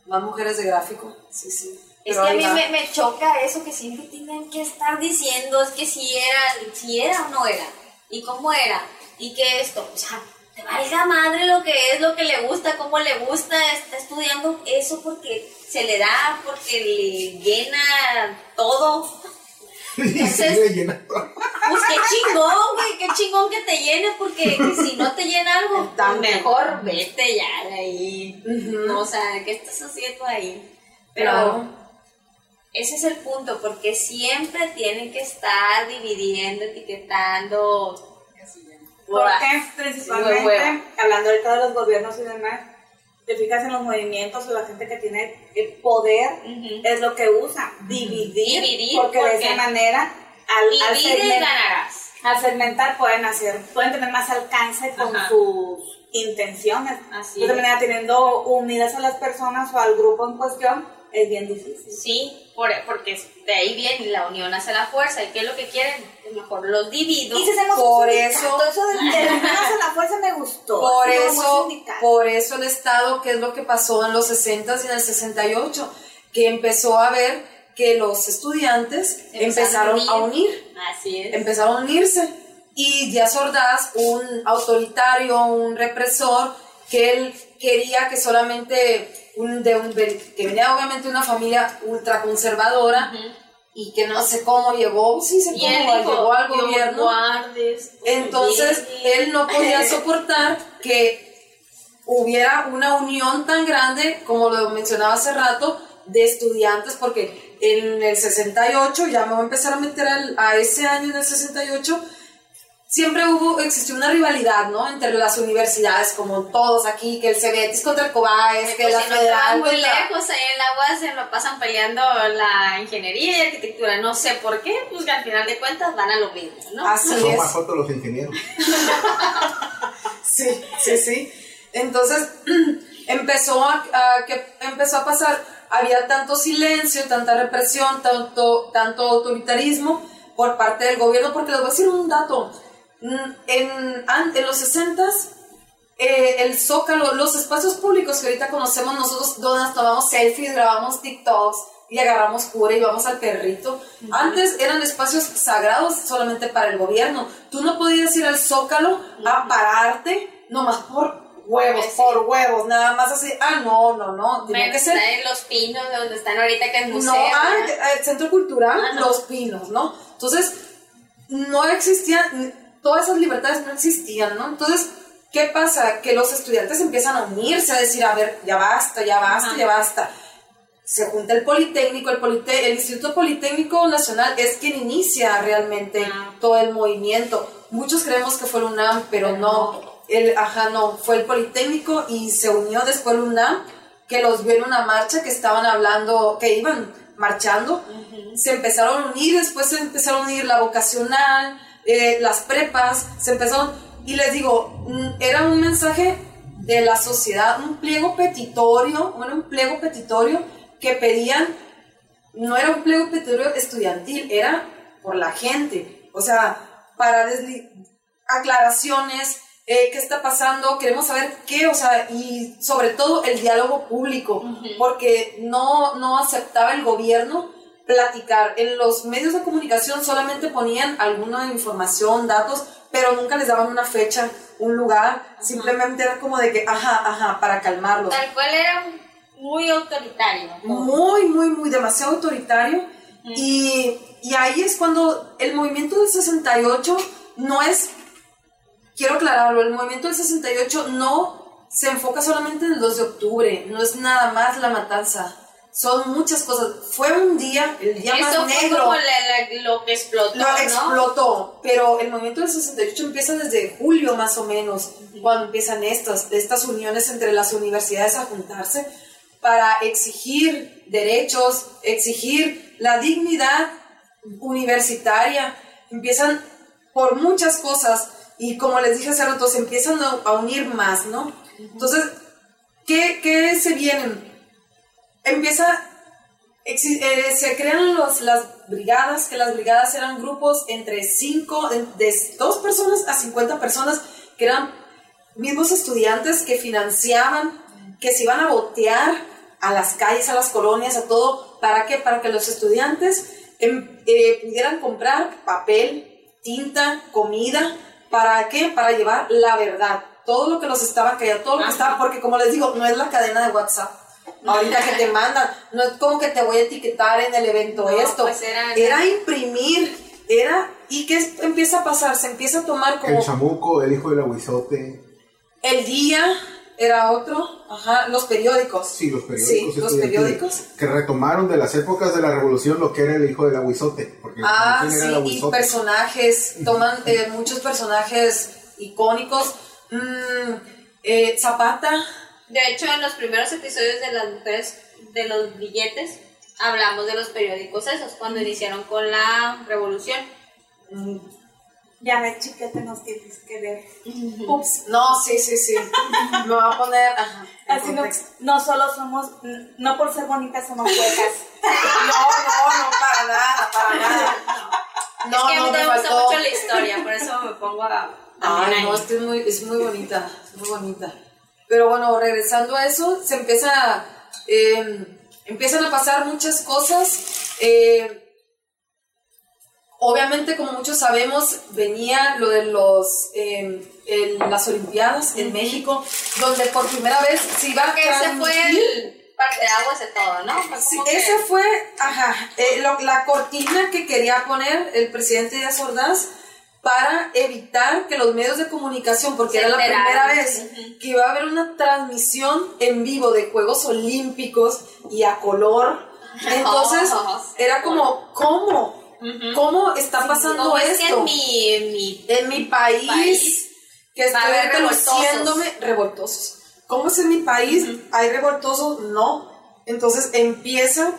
Más mujeres de gráfico. Sí, sí. Es que a mí me choca eso que siempre tienen que estar diciendo, es que si era, si era o no era, y cómo era, y que esto, o sea, te valga madre lo que es, lo que le gusta, cómo le gusta, está estudiando eso porque se le da, porque le llena todo. Entonces- me llena todo. Pues qué chingón, güey, qué chingón que te llene, porque si no te llena algo, pues mejor vete ya de ahí. No, o sea, ¿qué estás haciendo ahí? Pero Claro. ese es el punto, porque siempre tienen que estar dividiendo, etiquetando. Porque principalmente, hueva. hablando ahorita de los gobiernos y demás, te fijas en los movimientos o la gente que tiene el poder, es lo que usa, dividir, Dividir, porque de esa manera, al, al, Divide y segmen- ganarás. al segmentar pueden hacer, pueden tener más alcance con Ajá. sus intenciones. Así de manera, teniendo unidas a las personas o al grupo en cuestión, es bien difícil. Sí, por- porque de ahí viene la unión hace la fuerza. ¿Y qué es lo que quieren? Pues mejor los divido. Y Por eso- eso de, de las manos a la fuerza me gustó. Por eso, por eso el Estado, que es lo que pasó en los 60 y en el 68, que empezó a ver que los estudiantes Empezaron empezaron a a unir, Así es. empezaron a unirse. Y Díaz Ordaz, un autoritario, un represor, que él quería que solamente un, de un, que venía obviamente de una familia ultraconservadora Ujú. y que no sé cómo llegó, sí sé cómo él dijo, llegó al "Dios gobierno. guardes, Entonces, oye". él no podía soportar que hubiera una unión tan grande, como lo mencionaba hace rato, de estudiantes, porque en el 68, ya me voy a empezar a meter al- a ese año, en el 68, siempre hubo, existió una rivalidad, ¿no? Entre las universidades, como todos aquí, que el Cebetis contra el Cobaes, que Pues la si no Federal muy contra- lejos, ahí en la UAS se lo pasan peleando la ingeniería y arquitectura. No sé por qué, pues que al final de cuentas van a lo mismo, ¿no? Así Son es. más fotos los ingenieros. Sí, sí, sí. Entonces empezó a, a- que empezó a pasar, había tanto silencio, tanta represión, tanto, tanto autoritarismo por parte del gobierno, porque les voy a decir un dato. Mm, En, en los 60 el Zócalo, los espacios públicos que ahorita conocemos nosotros, donde nos tomamos selfies, grabamos TikToks y agarramos cura y vamos al perrito. Antes eran espacios sagrados solamente para el gobierno. Tú no podías ir al Zócalo a pararte nomás por huevos, sí. por huevos, nada más así. Ah, no, no, no, Menos que ser en Los Pinos, de donde están ahorita, que es museo. no, ah, el Centro Cultural. Los Pinos, ¿no? Entonces, no existían, todas esas libertades no existían, ¿no? Entonces, ¿qué pasa? Que los estudiantes empiezan a unirse, a decir, a ver, ya basta, ya basta, Ajá. ya basta. Se junta el Politécnico, el, Polite- el Instituto Politécnico Nacional es quien inicia realmente Ah. todo el movimiento. Muchos creemos que fue el UNAM, pero Pero no. El, ajá, no, fue el Politécnico y se unió después el UNAM, que los vio en una marcha que estaban hablando, que iban marchando. Se empezaron a unir, después se empezaron a unir la vocacional, eh, las prepas, se empezaron, y les digo, mm, era un mensaje de la sociedad, un pliego petitorio, era un pliego petitorio que pedían, no era un pliego petitorio estudiantil, era por la gente, o sea, para aclaraciones, eh, qué está pasando, queremos saber qué, o sea, y sobre todo el diálogo público, porque no, no aceptaba el gobierno platicar. En los medios de comunicación solamente ponían alguna información, datos, pero nunca les daban una fecha, un lugar, simplemente era como de que, ajá, ajá, para calmarlos. Tal cual era muy autoritario. Muy, muy, muy, demasiado autoritario. y, y ahí es cuando el movimiento del 68 no es, quiero aclararlo, el movimiento del 68 no se enfoca solamente en el 2 de octubre, no es nada más la matanza. Son muchas cosas. Fue un día, el día Eso más fue negro. como la- la- lo que explotó, Lo ¿no? explotó, pero el movimiento del 68 empieza desde julio más o menos, cuando empiezan estas, estas uniones entre las universidades a juntarse para exigir derechos, exigir la dignidad universitaria. Empiezan por muchas cosas y como les dije hace rato, se empiezan a a unir más, ¿no? Entonces, ¿qué, qué se vienen? Empieza, eh, se crean los, las brigadas, que las brigadas eran grupos entre 5, de, de 2 personas a 50 personas, que eran mismos estudiantes que financiaban, que se iban a botear a las calles, a las colonias, a todo. ¿Para qué? Para que los estudiantes em, eh, pudieran comprar papel, tinta, comida. ¿Para qué? Para llevar la verdad. Todo lo que los estaba callando, todo lo que estaba, porque como les digo, no es la cadena de WhatsApp. Ahorita que te mandan, no es como que te voy a etiquetar en el evento No, esto. pues era- era imprimir, era, ¿y qué es- empieza a pasar? Se empieza a tomar como El chamuco, el hijo del aguizote. el día era otro, ajá, los periódicos. Sí, los periódicos. Sí, los periódicos. Que retomaron de las épocas de la revolución lo que era el hijo del aguizote. Porque Ah, ¿quién sí, era el y personajes, toman eh, muchos personajes icónicos. Mm, eh, Zapata, De hecho, en los primeros episodios de las mujeres de los billetes, hablamos de los periódicos esos, cuando iniciaron con la revolución. mm, Ya ves, chiquete, nos tienes que ver. ups, no, sí, sí, sí. Me va a poner, ajá, en Así no, contexto. no solo somos, no por ser bonitas somos huecas. No, no, no, para nada, para nada. No, es que a mí no, me, gusta mucho la historia, por eso me pongo a... Ay, no, es que es muy, es muy bonita, es muy bonita. Pero bueno, regresando a eso, se empieza, eh, empiezan a pasar muchas cosas. eh, obviamente, como muchos sabemos, venía lo de los, eh, el- las Olimpiadas en México, donde por primera vez se iba a ese fue el parte de todo, ¿no? Sí, ese fue, ajá, eh, lo- la cortina que quería poner el presidente Díaz Ordaz para evitar que los medios de comunicación, porque Se era la primera vez Ujú. que iba a haber una transmisión en vivo de Juegos Olímpicos y a color. Entonces, Oh, era como, ¿cómo? Ujú. ¿Cómo está pasando es que esto? en mi, en mi en mi país, país que estoy revoltosos. revoltosos. ¿Cómo es en mi país? ¿Hay revoltosos? No. Entonces empieza,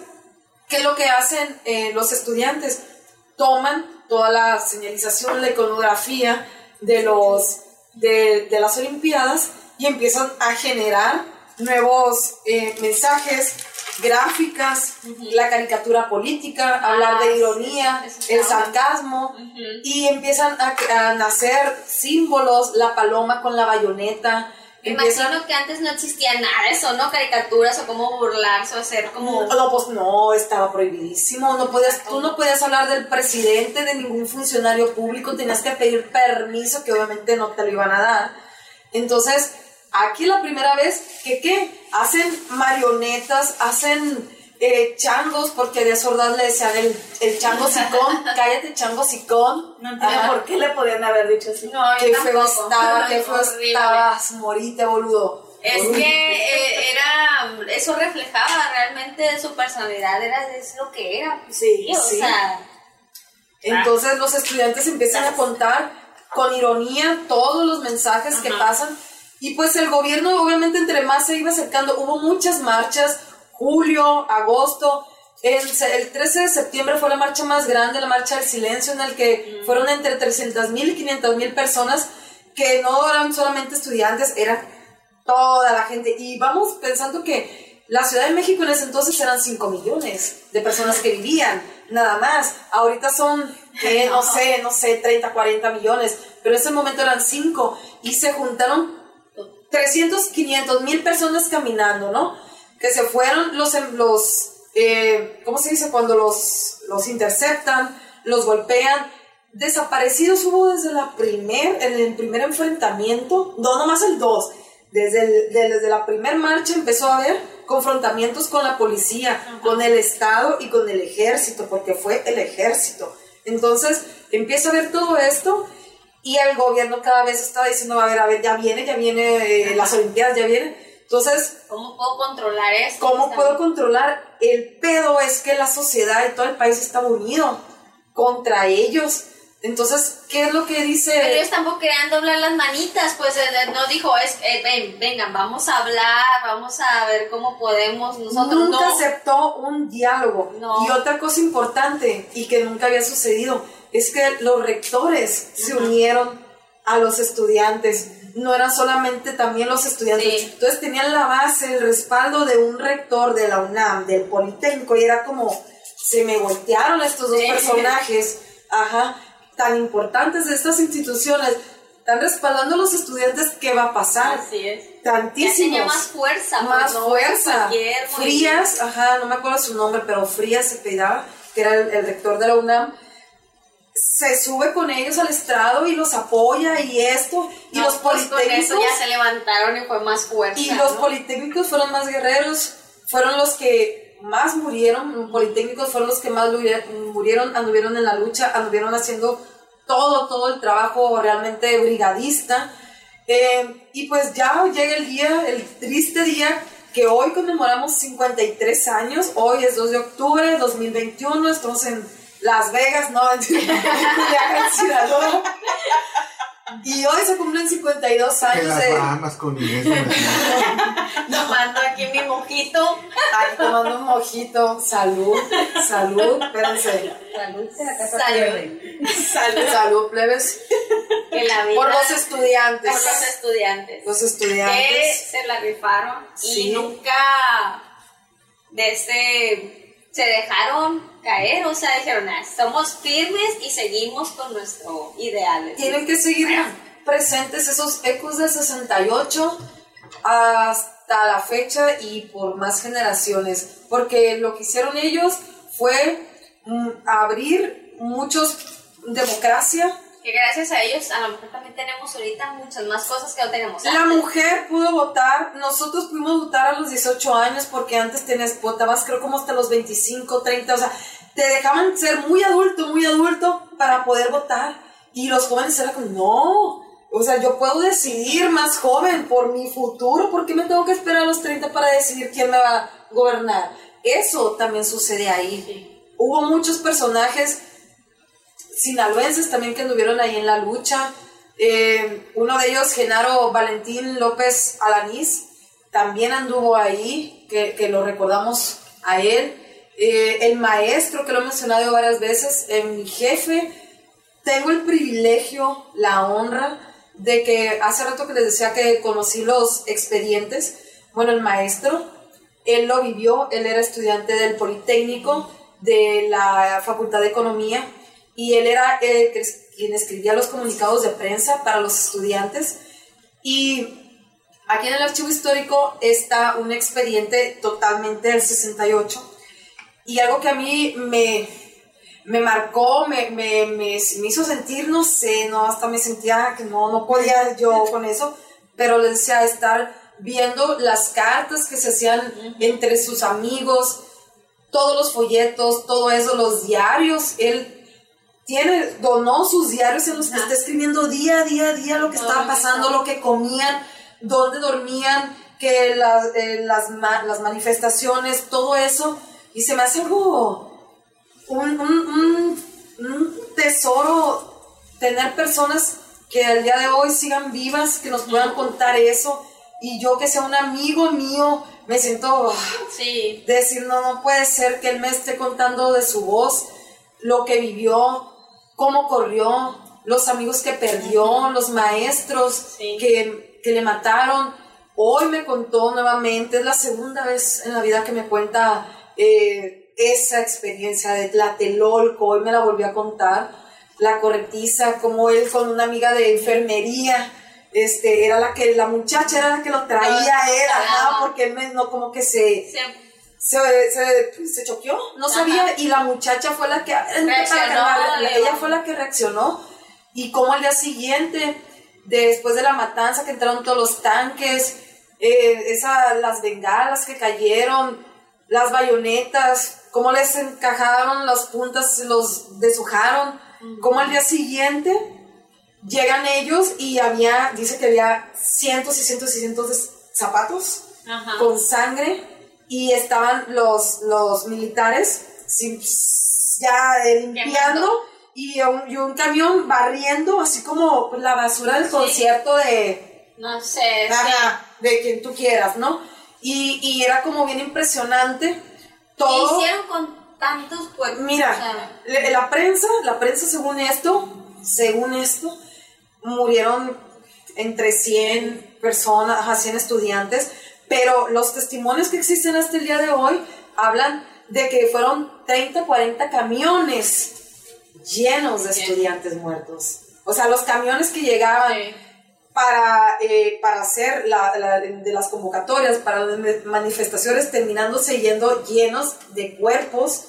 ¿qué es lo que hacen eh, los estudiantes? Toman toda la señalización, la iconografía de, los, de, de las Olimpiadas y empiezan a generar nuevos eh, mensajes, gráficas, la caricatura política, hablar de sí, ironía, sí, el sarcasmo, y empiezan a, a nacer símbolos, la paloma con la bayoneta. Me empiezan- imagino que antes no existía nada de eso, ¿no? Caricaturas o cómo burlarse o hacer como... No, pues no, estaba prohibidísimo. No podías, tú no podías hablar del presidente, de ningún funcionario público, tenías que pedir permiso, que obviamente no te lo iban a dar. Entonces, aquí la primera vez que, ¿qué? Hacen marionetas, hacen eh, changos, porque de sordas le decían el, el chango sicón, cállate chango sicón. No entiendo Ajá. por qué le podían haber dicho así. No, yo Qué feo estaba, qué feo estabas, morite, boludo. Es que eh, era, eso reflejaba realmente su personalidad, era es lo que era. pues, Sí, o sí. sea, Entonces los estudiantes empiezan a contar con ironía todos los mensajes que pasan y pues el gobierno obviamente entre más se iba acercando, hubo muchas marchas, julio, agosto, el, se- el 13 de septiembre fue la marcha más grande, la marcha del silencio, en el que fueron entre 300 mil y 500 mil personas que no eran solamente estudiantes, eran toda la gente. Y vamos pensando que la Ciudad de México en ese entonces eran 5 millones de personas que vivían, nada más. Ahorita son, que no sé, no sé, 30, 40 millones, pero en ese momento eran 5 y se juntaron 300, 500 mil personas caminando, ¿no? Que se fueron los, em- los eh, ¿cómo se dice? Cuando los, los interceptan, los golpean. Desaparecidos hubo desde la primer, en el primer enfrentamiento, no nomás el 2, desde, el- de- desde la primer marcha empezó a haber confrontamientos con la policía, con el Estado y con el ejército, porque fue el ejército. Entonces empieza a ver todo esto y el gobierno cada vez estaba diciendo, a ver, a ver, ya viene, ya viene, eh, las Olimpiadas ya vienen. Entonces, ¿cómo puedo controlar esto? ¿cómo puedo controlar? El pedo es que la sociedad y todo el país está unido contra ellos. Entonces, ¿qué es lo que dice? Pero ellos tampoco querían doblar las manitas, pues eh, eh, no dijo, es, eh, ven, vengan, vamos a hablar, vamos a ver cómo podemos nosotros. nunca no. aceptó un diálogo. No. Y otra cosa importante y que nunca había sucedido es que los rectores se unieron a los estudiantes. No eran solamente también los estudiantes. Sí. Entonces tenían la base, el respaldo de un rector de la UNAM, del Politécnico, y era como, se me voltearon estos dos Sí. personajes, ajá, tan importantes de estas instituciones, están respaldando a los estudiantes, ¿qué va a pasar? Así es. Ya Tantísimos. tenía más fuerza. pues, Más no fuerza. Frías, ajá, no me acuerdo su nombre, pero Frías se pedaba, que era el, el rector de la UNAM, se sube con ellos al estrado y los apoya y esto, y No, los pues, con politécnicos... eso ya se levantaron y fue más fuerza. Y los ¿no? politécnicos fueron más guerreros, fueron los que más murieron, los politécnicos fueron los que más murieron, anduvieron en la lucha, anduvieron haciendo todo, todo el trabajo realmente brigadista. Eh, y pues ya llega el día, el triste día, que hoy conmemoramos 53 años, hoy es 2 de octubre de 2021, estamos en Las Vegas, no, en Culiacán, Sinaloa. Y hoy se cumplen 52 Que años las de... Bahamas con Inés de. Tomando aquí mi mojito. Aquí tomando un mojito. Salud, salud, espérense. Salud de Salud. Salud, salud, plebes. Que la vida. Por los estudiantes. por los estudiantes. Los que estudiantes. se la rifaron Sí. y nunca de este se dejaron caer, o sea, dijeron, "Ah, somos firmes y seguimos con nuestro ideal. Tienen que seguir presentes esos ecos del 68 hasta la fecha y por más generaciones. Porque lo que hicieron ellos fue mm, abrir muchos democracia, Que gracias a ellos a lo mejor también tenemos ahorita muchas más cosas que no tenemos La mujer pudo votar, nosotros pudimos votar a los 18 años porque antes tenías, votabas creo como hasta los 25, 30, o sea, te dejaban ser muy adulto, muy adulto para poder votar. Y los jóvenes eran como, no, o sea, yo puedo decidir más joven por mi futuro, ¿por qué me tengo que esperar a los 30 para decidir quién me va a gobernar? Eso también sucede ahí. Hubo muchos personajes sinaloenses también que anduvieron ahí en la lucha. Eh, uno de ellos, Genaro Valentín López Alanís, también anduvo ahí, que, lo recordamos a él. Eh, el maestro, que lo he mencionado varias veces, eh, mi jefe, tengo el privilegio, la honra de que hace rato que les decía que conocí los expedientes. Bueno, el maestro, él lo vivió, él era estudiante del Politécnico, de la Facultad de Economía, y él era que quien escribía los comunicados de prensa para los estudiantes. Y aquí en el archivo histórico está un expediente totalmente del 68. Y algo que a mí me, me marcó, me, me, me, me hizo sentir, no sé, no, hasta me sentía que no, no podía yo con eso, pero les decía estar viendo las cartas que se hacían entre sus amigos, todos los folletos, todo eso, los diarios, él tiene, donó sus diarios en los que está escribiendo día a día día lo que estaba pasando, lo que comían, dónde dormían, que las, eh, las, las manifestaciones, todo eso, y se me hace algo, un, un- un- un tesoro tener personas que al día de hoy sigan vivas, que nos puedan contar eso, y yo que sea un amigo mío, me siento... Sí, decir, no, no puede ser que él me esté contando de su voz lo que vivió, cómo corrió, los amigos que perdió, los maestros Sí. que, que le mataron. Hoy me contó nuevamente, es la segunda vez en la vida que me cuenta eh, esa experiencia de Tlatelolco, hoy me la volvió a contar, la corretiza, como él con una amiga de enfermería, este, era la que, la muchacha era la que lo traía él, ajá, Ajá. porque él me, no, como que se, se- se, se, se choqueó, no Ajá. sabía, y la muchacha fue la que, Reaccionó, la- le ella fue la que reaccionó, y como al día siguiente, después de la matanza que entraron todos los tanques, eh, esa, las bengalas que cayeron, las bayonetas, cómo les encajaron las puntas, los deshojaron, como al día siguiente llegan ellos y había, dice que había cientos y cientos y cientos de zapatos Ajá. con sangre y estaban los, los militares sin- ya eh, limpiando y un, y un camión barriendo así como la basura del Sí. concierto de, No sé, Ajá, de quien tú quieras, ¿no? Y, y era como bien impresionante sí. ¿Qué todo. hicieron con tantos cuerpos? Mira, O sea, le- la prensa, la prensa según esto, según esto, murieron entre 100 personas, ajá, 100 estudiantes, pero los testimonios que existen hasta el día de hoy hablan de que fueron 30, 40 camiones llenos de estudiantes muertos. O sea, los camiones que llegaban para, eh, para hacer la, la- de las convocatorias, para las manifestaciones, terminándose yendo llenos de cuerpos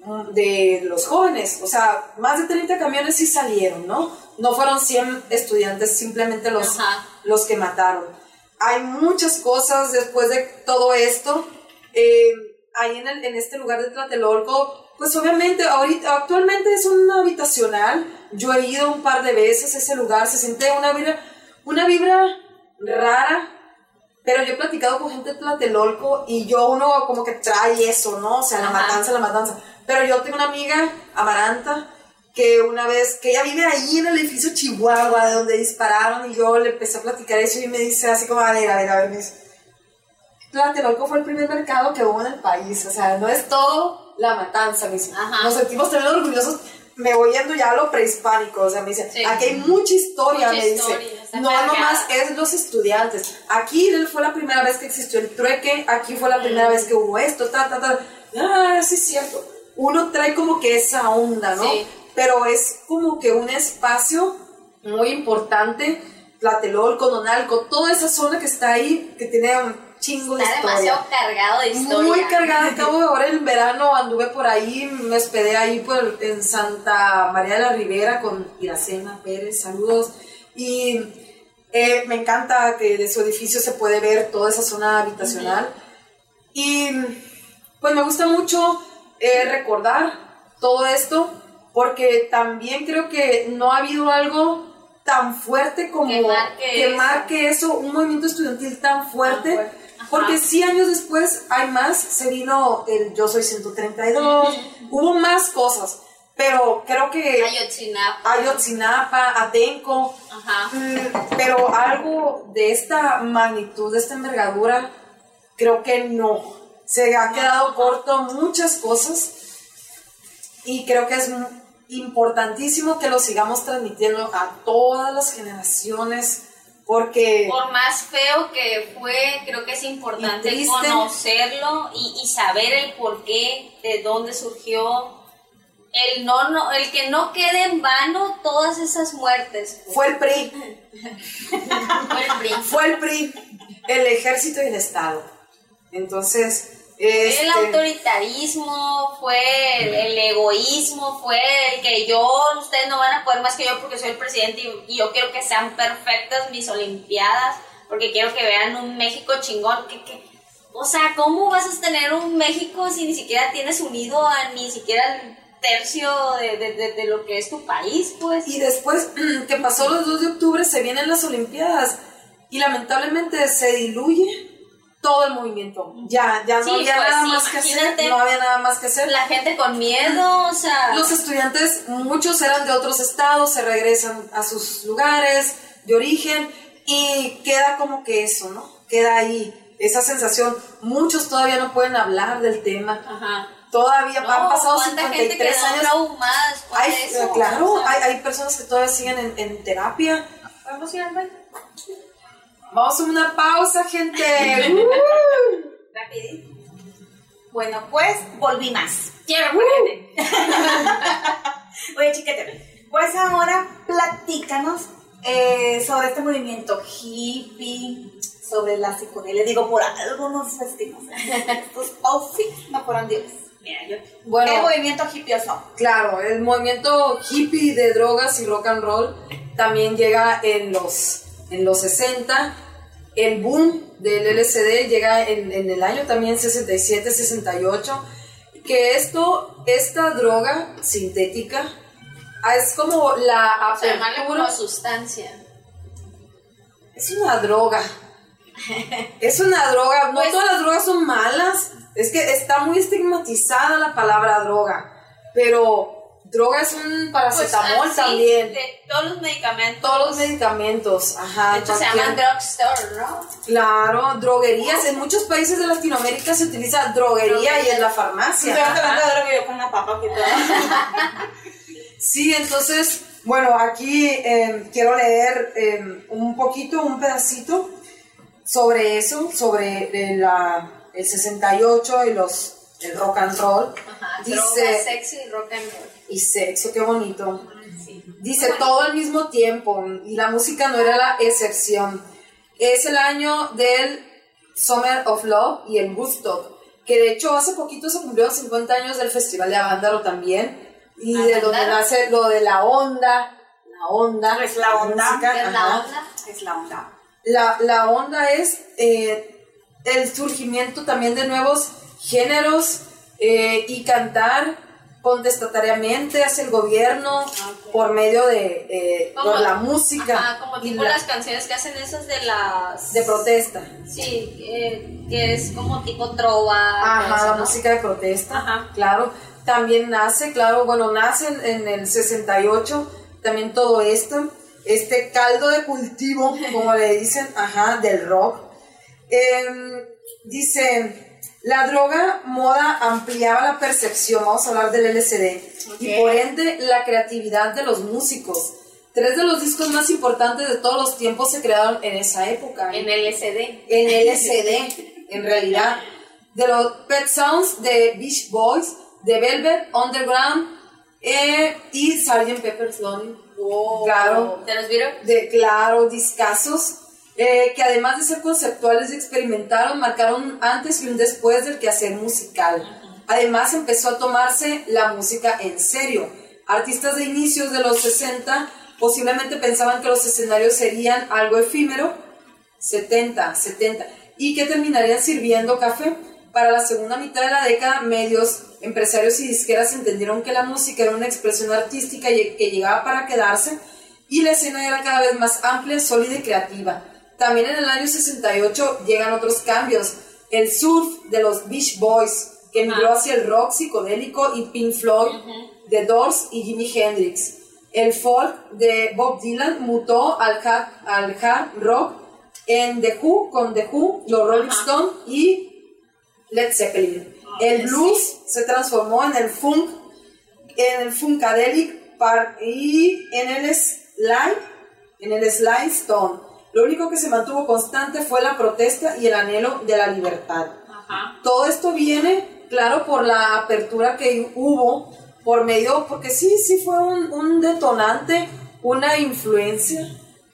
mm, de los jóvenes. O sea, más de 30 camiones sí salieron, ¿no? No fueron 100 estudiantes, simplemente los, Ajá. los que mataron. Hay muchas cosas después de todo esto. Eh, ahí en, el- en este lugar de Tlatelolco, pues obviamente ahorita, actualmente es un habitacional. Yo he ido un par de veces a ese lugar, se siente una vibra, una vibra rara, pero yo he platicado con gente de Tlatelolco y yo uno como que trae eso, ¿no? O sea, la Ajá. matanza, la matanza. Pero yo tengo una amiga, Amaranta, que una vez, que ella vive ahí en el edificio Chihuahua, de donde dispararon, y yo le empecé a platicar eso y me dice así como, a ver, a ver, a ver, me dice, Tlatelolco fue el primer mercado que hubo en el país, o sea, no es todo la matanza, me dice. Ajá. Nos sentimos también orgullosos, me voy yendo ya a lo prehispánico, o sea, me dice, Sí. aquí hay mucha historia, Mucha me historia, dice. No nomás es los estudiantes. Aquí fue la primera vez que existió el trueque, aquí fue la primera vez que hubo esto, ta, ta, ta. Ah, sí es cierto. Uno trae como que esa onda, ¿no? Sí. Pero es como que un espacio muy importante, Tlatelolco, Nonalco, toda esa zona que está ahí, que tiene un chingo de Está historia. demasiado cargado de historia. Muy cargada, acabo de ahora en verano anduve por ahí, me hospedé ahí por, en Santa María de la Ribera con Iracema Pérez, saludos. Y eh, me encanta que de su edificio se puede ver toda esa zona habitacional. Y pues me gusta mucho eh, recordar todo esto porque también creo que no ha habido algo tan fuerte como Que marque eso. marque eso, un movimiento estudiantil tan fuerte. Porque sí, años después hay más, se vino el Yo Soy 132, hubo más cosas, pero creo que Ayotzinapa. Ayotzinapa, Atenco, Ajá. Mm, pero algo de esta magnitud, de esta envergadura, creo que no. Se ha quedado corto muchas cosas y creo que es importantísimo que lo sigamos transmitiendo a todas las generaciones porque Por más feo que fue, creo que es importante Y conocerlo y, y saber el por qué, de dónde surgió. El, no, no, el que no quede en vano todas esas muertes. fue el PRI, Fue el PRI. fue el PRI, el ejército y el Estado. Entonces, este, el autoritarismo, fue el, el egoísmo, fue el que yo, ustedes no van a poder más que yo porque soy el presidente y, y yo quiero que sean perfectas mis Olimpiadas, porque quiero que vean un México chingón. Que, que- o sea, ¿cómo vas a tener un México si ni siquiera tienes unido a ni siquiera el tercio de, de- de- de lo que es tu país, pues? Y después que pasó los 2 de octubre, se vienen las Olimpiadas y lamentablemente se diluye todo el movimiento. Ya, ya no Sí, había pues, nada sí, más que hacer, no había nada más que hacer. La gente con miedo, o sea... Los estudiantes, muchos eran de otros estados, se regresan a sus lugares de origen y queda como que eso, ¿no? Queda ahí esa sensación. Muchos todavía no pueden hablar del tema. Ajá. Todavía No, han pasado ¿cuánta gente 53 quedó años. después Hay, eso? claro, O sea, hay, hay personas que todavía siguen en, en terapia. ¿Podemos ir al baño? Vamos a una pausa, gente. Rapidito. Bueno, pues volví más. Quiero ponerte. Oye, chiquete, pues ahora platícanos eh, sobre este movimiento hippie, sobre la psicodelia. Digo, por algunos vestimos. Estos outfits no fueron dios. Mira, yo... Bueno, El movimiento hippioso. Claro, el movimiento hippie de drogas y rock and roll también llega en los, en los 60. El boom del LSD llega en, en el año también 67, 68. Que esto, esta droga sintética ah, es como la O sea, como sustancia. Es una droga. Es una droga. No Pues- todas las drogas son malas. Es que está muy estigmatizada la palabra droga. Pero droga es un paracetamol Pues, ah, sí, también. de todos los medicamentos. Todos los medicamentos. Ajá. De hecho, se llaman drugstore, ¿no? Claro, droguerías. En muchos países de Latinoamérica se utiliza droguería y en la farmacia. yo con una papa aquí toda. Sí, entonces Bueno, aquí eh, quiero leer eh, un poquito, un pedacito sobre eso, sobre eh, la, el 68 y los, el rock and roll. Ajá, Dice- droga, sexo y rock and roll. Y sexo, qué bonito. Dice todo al mismo tiempo y la música no era la excepción. Es el año del Summer of Love y el Woodstock, que de hecho hace poquito se cumplieron 50 años del Festival de Avándaro también y de donde nace lo de la onda, la onda, Es la onda, música, ¿Qué es la onda? Es la onda. La, la onda es eh, el surgimiento también de nuevos géneros eh, y cantar contestatariamente hacia el gobierno por medio de eh, Como- por la música Ajá, como tipo la- las canciones que hacen esas de las... de protesta. Sí, eh, que es como tipo trova. Ajá, eso, la ¿no? música de protesta, Ajá. claro. También nace, claro, bueno, nace en, en el 68, también todo esto, este caldo de cultivo, como le dicen, ajá, del rock. Em, dice, la droga moda ampliaba la percepción, vamos a hablar del LSD, y por ende la creatividad de los músicos. Tres de los discos más importantes de todos los tiempos se crearon en esa época. En el SD. en LSD, en realidad. De los Pet Sounds, de Beach Boys, de Velvet Underground eh, y Sgt. Pepper's Lonely. Claro, ¿Te los vieron? de, claro, discasos, eh, que además de ser conceptuales y experimentaron, marcaron un antes y un después del quehacer musical. Además empezó a tomarse la música en serio. Artistas de inicios de los 60 posiblemente pensaban que los escenarios serían algo efímero, 70, 70, y que terminarían sirviendo café. Para la segunda mitad de la década, medios, empresarios y disqueras entendieron que la música era una expresión artística que llegaba para quedarse y la escena era cada vez más amplia, sólida y creativa. También en el año 68 llegan otros cambios. El surf de los Beach Boys, que migró hacia el rock psicodélico y Pink Floyd, The Doors y Jimi Hendrix. El folk de Bob Dylan mutó al hard, al hard rock en The Who, con The Who, los Rolling Stones y Led Zeppelin. El blues se transformó en el funk, en el funkadelic par- y en el slide, en el slide stone. Lo único que se mantuvo constante fue la protesta y el anhelo de la libertad. Ajá. Todo esto viene, claro, por la apertura que hubo, por medio, porque sí, sí fue un, un detonante, una influencia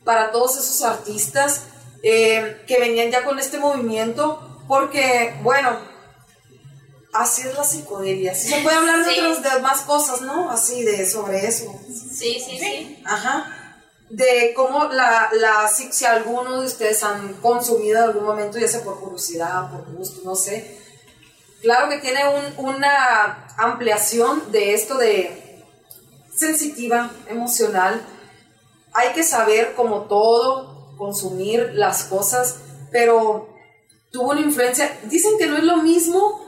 para todos esos artistas eh, que venían ya con este movimiento, porque, bueno, así es la psicodelia. Sí se puede hablar de Sí. otras demás cosas, ¿no? Así de sobre eso. Sí, sí, sí. Ajá. De cómo la, la si, si de ustedes han consumido en algún momento, ya sea por curiosidad, por gusto, no sé. Claro que tiene un- una ampliación de esto de sensitiva, emocional. Hay que saber como todo, consumir las cosas, pero tuvo una influencia. Dicen que no es lo mismo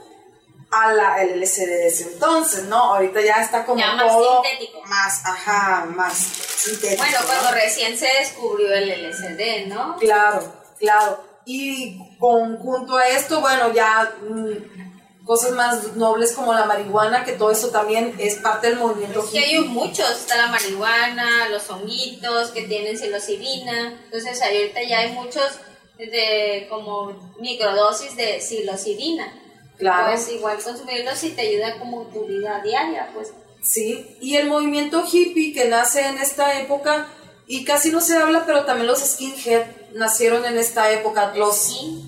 a la el LSD de ese entonces, ¿no? Ahorita ya está como Ya más todo sintético. más, ajá, más sintético. Bueno, ¿no? cuando recién se descubrió el LSD, ¿no? Claro, claro. Y conjunto a esto, bueno, ya mm, cosas más nobles como la marihuana, que todo eso también es parte del movimiento Que hay muchos, está la marihuana, los honguitos que tienen psilocibina, entonces ahorita ya hay muchos de como microdosis de psilocibina. Claro. Pues igual consumirlos y te ayuda como tu vida diaria, pues. Sí, y el movimiento hippie que nace en esta época, y casi no se habla, pero también los skinhead nacieron en esta época, los... Sí.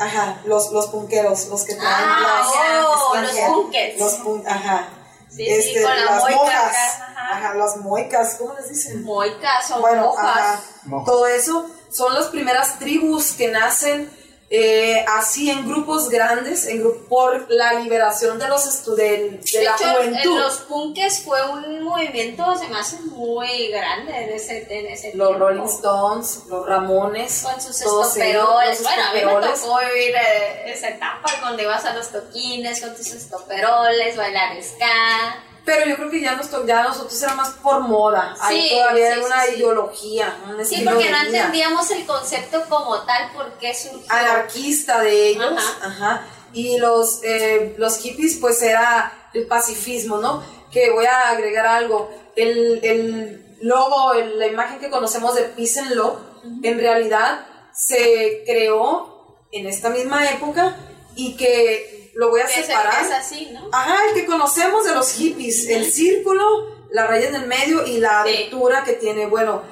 Ajá, los, los punqueros, los que traen Ah, las- oh, los skinhead, punkers. Los pun- ajá. Sí, sí, con la las moica mojas, ajá. ajá, las moicas, ¿cómo les dicen? Moicas o bueno, mojas. ajá, Mojas. todo eso son las primeras tribus que nacen eh, así en grupos grandes, en gru- por la liberación de los estu- del- de, De la hecho, juventud. en los punkes fue un movimiento, se me hace muy grande en ese, en ese Los tiempo. Rolling Stones, los Ramones, Con sus estoperoles. Bueno, a mí me tocó vivir eh, esa etapa donde ibas a los toquines con tus estoperoles, bailar ska. Pero yo creo que ya, nos ya nosotros era más por moda. Ahí Sí, todavía sí, era una sí. ideología, un Sí, porque no entendíamos el concepto como tal, por qué surgió. anarquista de ellos, Ajá. ajá. Y los, eh, los hippies, pues era el pacifismo, ¿no? Que voy a agregar algo. El, el logo, el- la imagen que conocemos de Peace and Love, en realidad se creó en esta misma época y que lo voy a separar. es así, ¿no? Ajá, el que conocemos de los hippies, el círculo, la raya en el medio y la Sí. abertura que tiene. Bueno,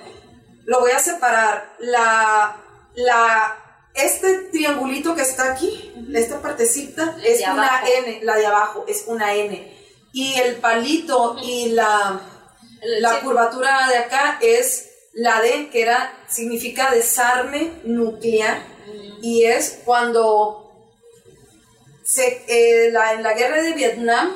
lo voy a separar. La, la, este triangulito que está aquí, esta partecita, es una abajo. N, la de abajo es una N. Y el palito y la, la sí. curvatura de acá es la D, que era, significa desarme nuclear. Y es cuando se, eh, la- en la guerra de Vietnam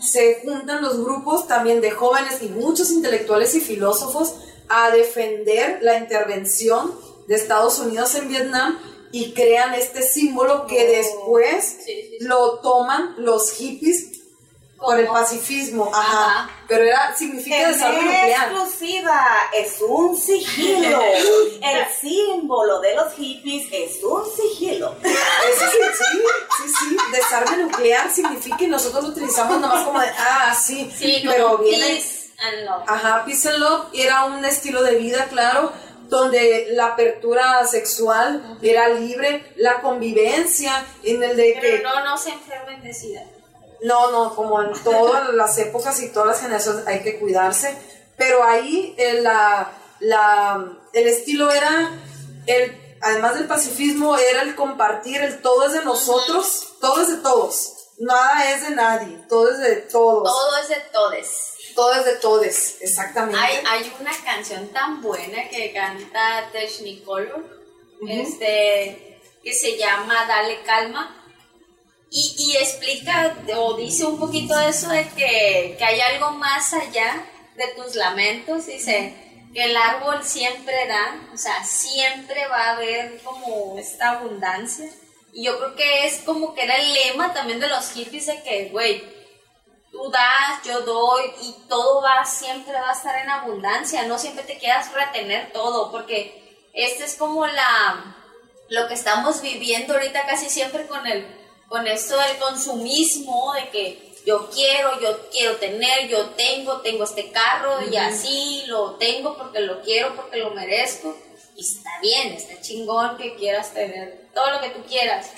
se juntan los grupos también de jóvenes y muchos intelectuales y filósofos a defender la intervención de Estados Unidos en Vietnam y crean este símbolo que Oh. después lo toman los hippies por el pacifismo, ajá, Ajá. pero era significa desarme nuclear. exclusiva, es un sigilo. El símbolo de los hippies es un sigilo. Eso sí, sí, sí, sí, desarme nuclear significa y nosotros lo utilizamos nomás como de, ah, sí, Sí, pero viene, peace and love. ajá, peace and love era un estilo de vida, claro, donde la apertura sexual era libre, la convivencia, en el de que, Pero no, no se enfermen de sida. No, no, como en todas las épocas y todas las generaciones hay que cuidarse, pero ahí eh, la, la, el estilo era, el, además del pacifismo, era el compartir, el todo es de nosotros, todo es de todos, nada es de nadie, todo es de todos, Todo es de todes. todo es de todes, exactamente. Hay, hay una canción tan buena que canta Technicolor, este, que se llama Dale Calma. Y, explica o dice un poquito eso de que, que hay algo más allá de tus lamentos. Dice que el árbol siempre da, o sea, siempre va a haber como esta abundancia. Y yo creo que es como que era el lema también de los hippies de que, güey, tú das, yo doy y todo va, siempre va a estar en abundancia, no siempre te quieras retener todo, porque este es como la, lo que estamos viviendo ahorita casi siempre con el, con esto del consumismo, de que yo quiero, yo quiero tener, yo tengo, tengo este carro y así lo tengo porque lo quiero, porque lo merezco. Y está bien, está chingón que quieras tener todo lo que tú quieras.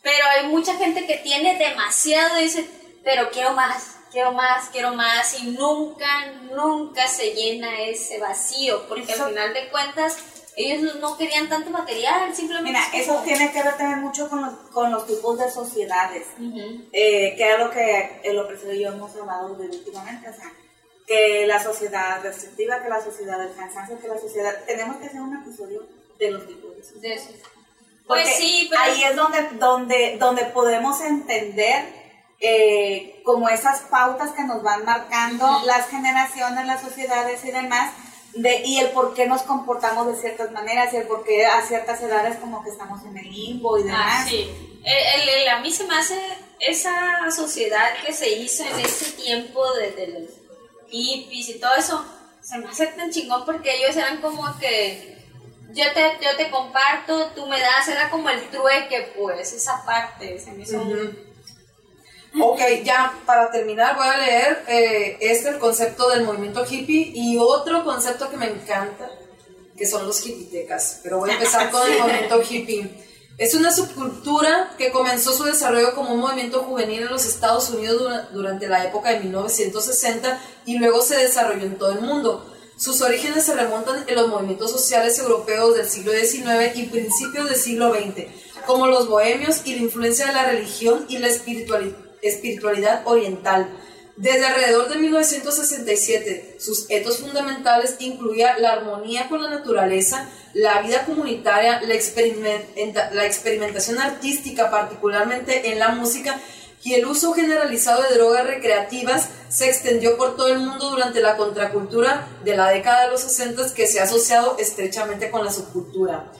Pero hay mucha gente que tiene demasiado y dice, pero quiero más, quiero más, quiero más. Y nunca, nunca se llena ese vacío. Porque Eso- al final de cuentas, ellos no querían tanto material, simplemente. Mira, es eso como- tiene que ver también mucho con los, con los tipos de sociedades. Ujú. eh, que es lo que el opresor y yo hemos hablado de últimamente, o sea, que la sociedad restrictiva, que la sociedad del cansancio, que la sociedad... Tenemos que hacer un episodio de los tipos de sociedad. De. Pues sí, pero. ahí es donde, donde, donde podemos entender eh, como esas pautas que nos van marcando las generaciones, las sociedades y demás, de, y el por qué nos comportamos de ciertas maneras y el por qué a ciertas edades como que estamos en el limbo y demás. Ah, sí. El, el- el- a mí se me hace esa sociedad que se hizo en ese tiempo de, de los hippies y todo eso, se me hace tan chingón porque ellos eran como que yo te, yo te comparto, tú me das, era como el trueque, pues, esa parte, se me hizo. Ok, ya para terminar voy a leer eh, este el concepto del movimiento hippie y otro concepto que me encanta, que son los hippitecas. Pero voy a empezar con el movimiento hippie. Es una subcultura que comenzó su desarrollo como un movimiento juvenil en los Estados Unidos dura- durante la época de 1960 y luego se desarrolló en todo el mundo. Sus orígenes se remontan en los movimientos sociales europeos del siglo XIX y principios del siglo XX, como los bohemios y la influencia de la religión y la espirituali- espiritualidad oriental. Desde alrededor de 1967, sus etos fundamentales incluía la armonía con la naturaleza, la vida comunitaria, la, la experimentación artística, particularmente en la música, y el uso generalizado de drogas recreativas se extendió por todo el mundo durante la contracultura de la década de los 60 que se ha asociado estrechamente con la subcultura.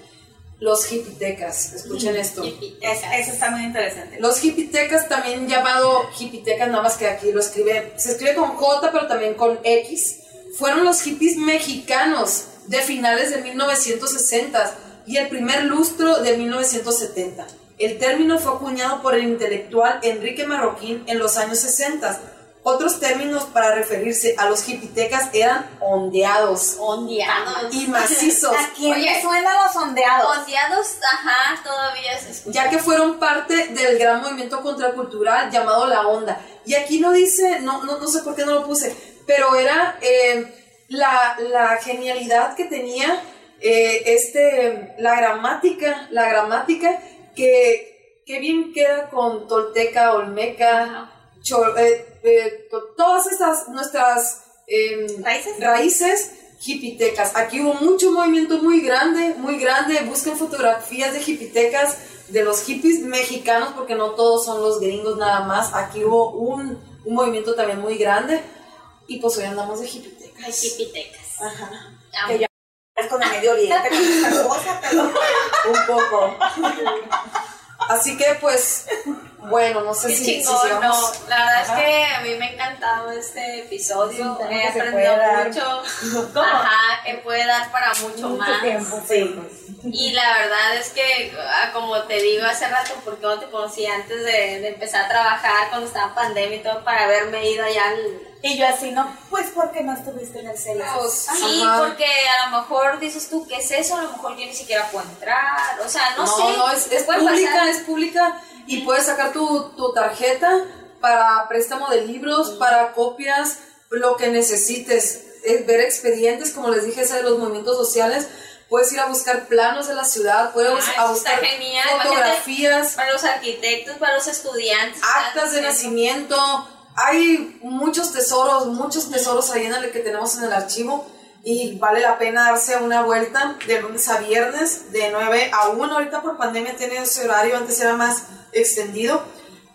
Los hippitecas, escuchen esto. Es- eso está muy interesante. Los hippitecas, también llamado hippitecas, nada más que aquí lo escribe, se escribe con J, pero también con X, fueron los hippies mexicanos de finales de 1960 y el primer lustro de 1970. El término fue acuñado por el intelectual Enrique Marroquín en los años 60. Otros términos para referirse a los hipitecas eran ondeados Ondeados. y macizos, ¿A quién Oye. le suenan los ondeados? Ondeados, ajá, todavía se escucha. ya que fueron parte del gran movimiento contracultural llamado la onda. Y aquí no dice, no, no, no sé por qué no lo puse, pero era eh, la, la genialidad que tenía eh, este, la gramática, la gramática que, que bien queda con tolteca, olmeca, eh, eh, to- todas estas nuestras em, ¿Raíces? raíces hipitecas. Aquí hubo mucho movimiento muy grande, muy grande. Busquen fotografías de hipitecas de los hippies mexicanos, porque no todos son los gringos nada más. Aquí hubo un, un movimiento también muy grande. Y pues hoy andamos de hipitecas. Ay, hipitecas. Ajá. Que ya es con el Medio Oriente, con esta cosa, pero Un poco. Así que pues, bueno, no sé Qué si, si chingón, sigamos. no. La verdad Ajá. es que a mí me ha encantado este episodio. Sí, He aprendido mucho. ¿Cómo? Ajá, que puede dar para mucho, más. tiempo, sí. Y la verdad es que, ah, como te digo hace rato, porque no te conocí antes de, de empezar a trabajar cuando estaba pandemia y todo, para haberme ido allá al... Y yo así, no, pues porque no estuviste en el CELA. Pues, Sí, Ajá. porque a lo mejor dices tú, ¿qué es eso? A lo mejor yo ni siquiera puedo entrar. O sea, no, No, sé. no, es, pública, pasar. es pública y puedes sacar tu, tu tarjeta para préstamo de libros, para copias, lo que necesites, eh, ver expedientes, como les dije, ese de los movimientos sociales, puedes ir a buscar planos de la ciudad, puedes Ah, a buscar genial. fotografías, Para los arquitectos, para los estudiantes. actas de nacimiento, hay muchos tesoros, muchos tesoros ahí en el que tenemos en el archivo y vale la pena darse una vuelta de lunes a viernes de 9 a 1. Ahorita por pandemia tiene ese horario, antes era más extendido,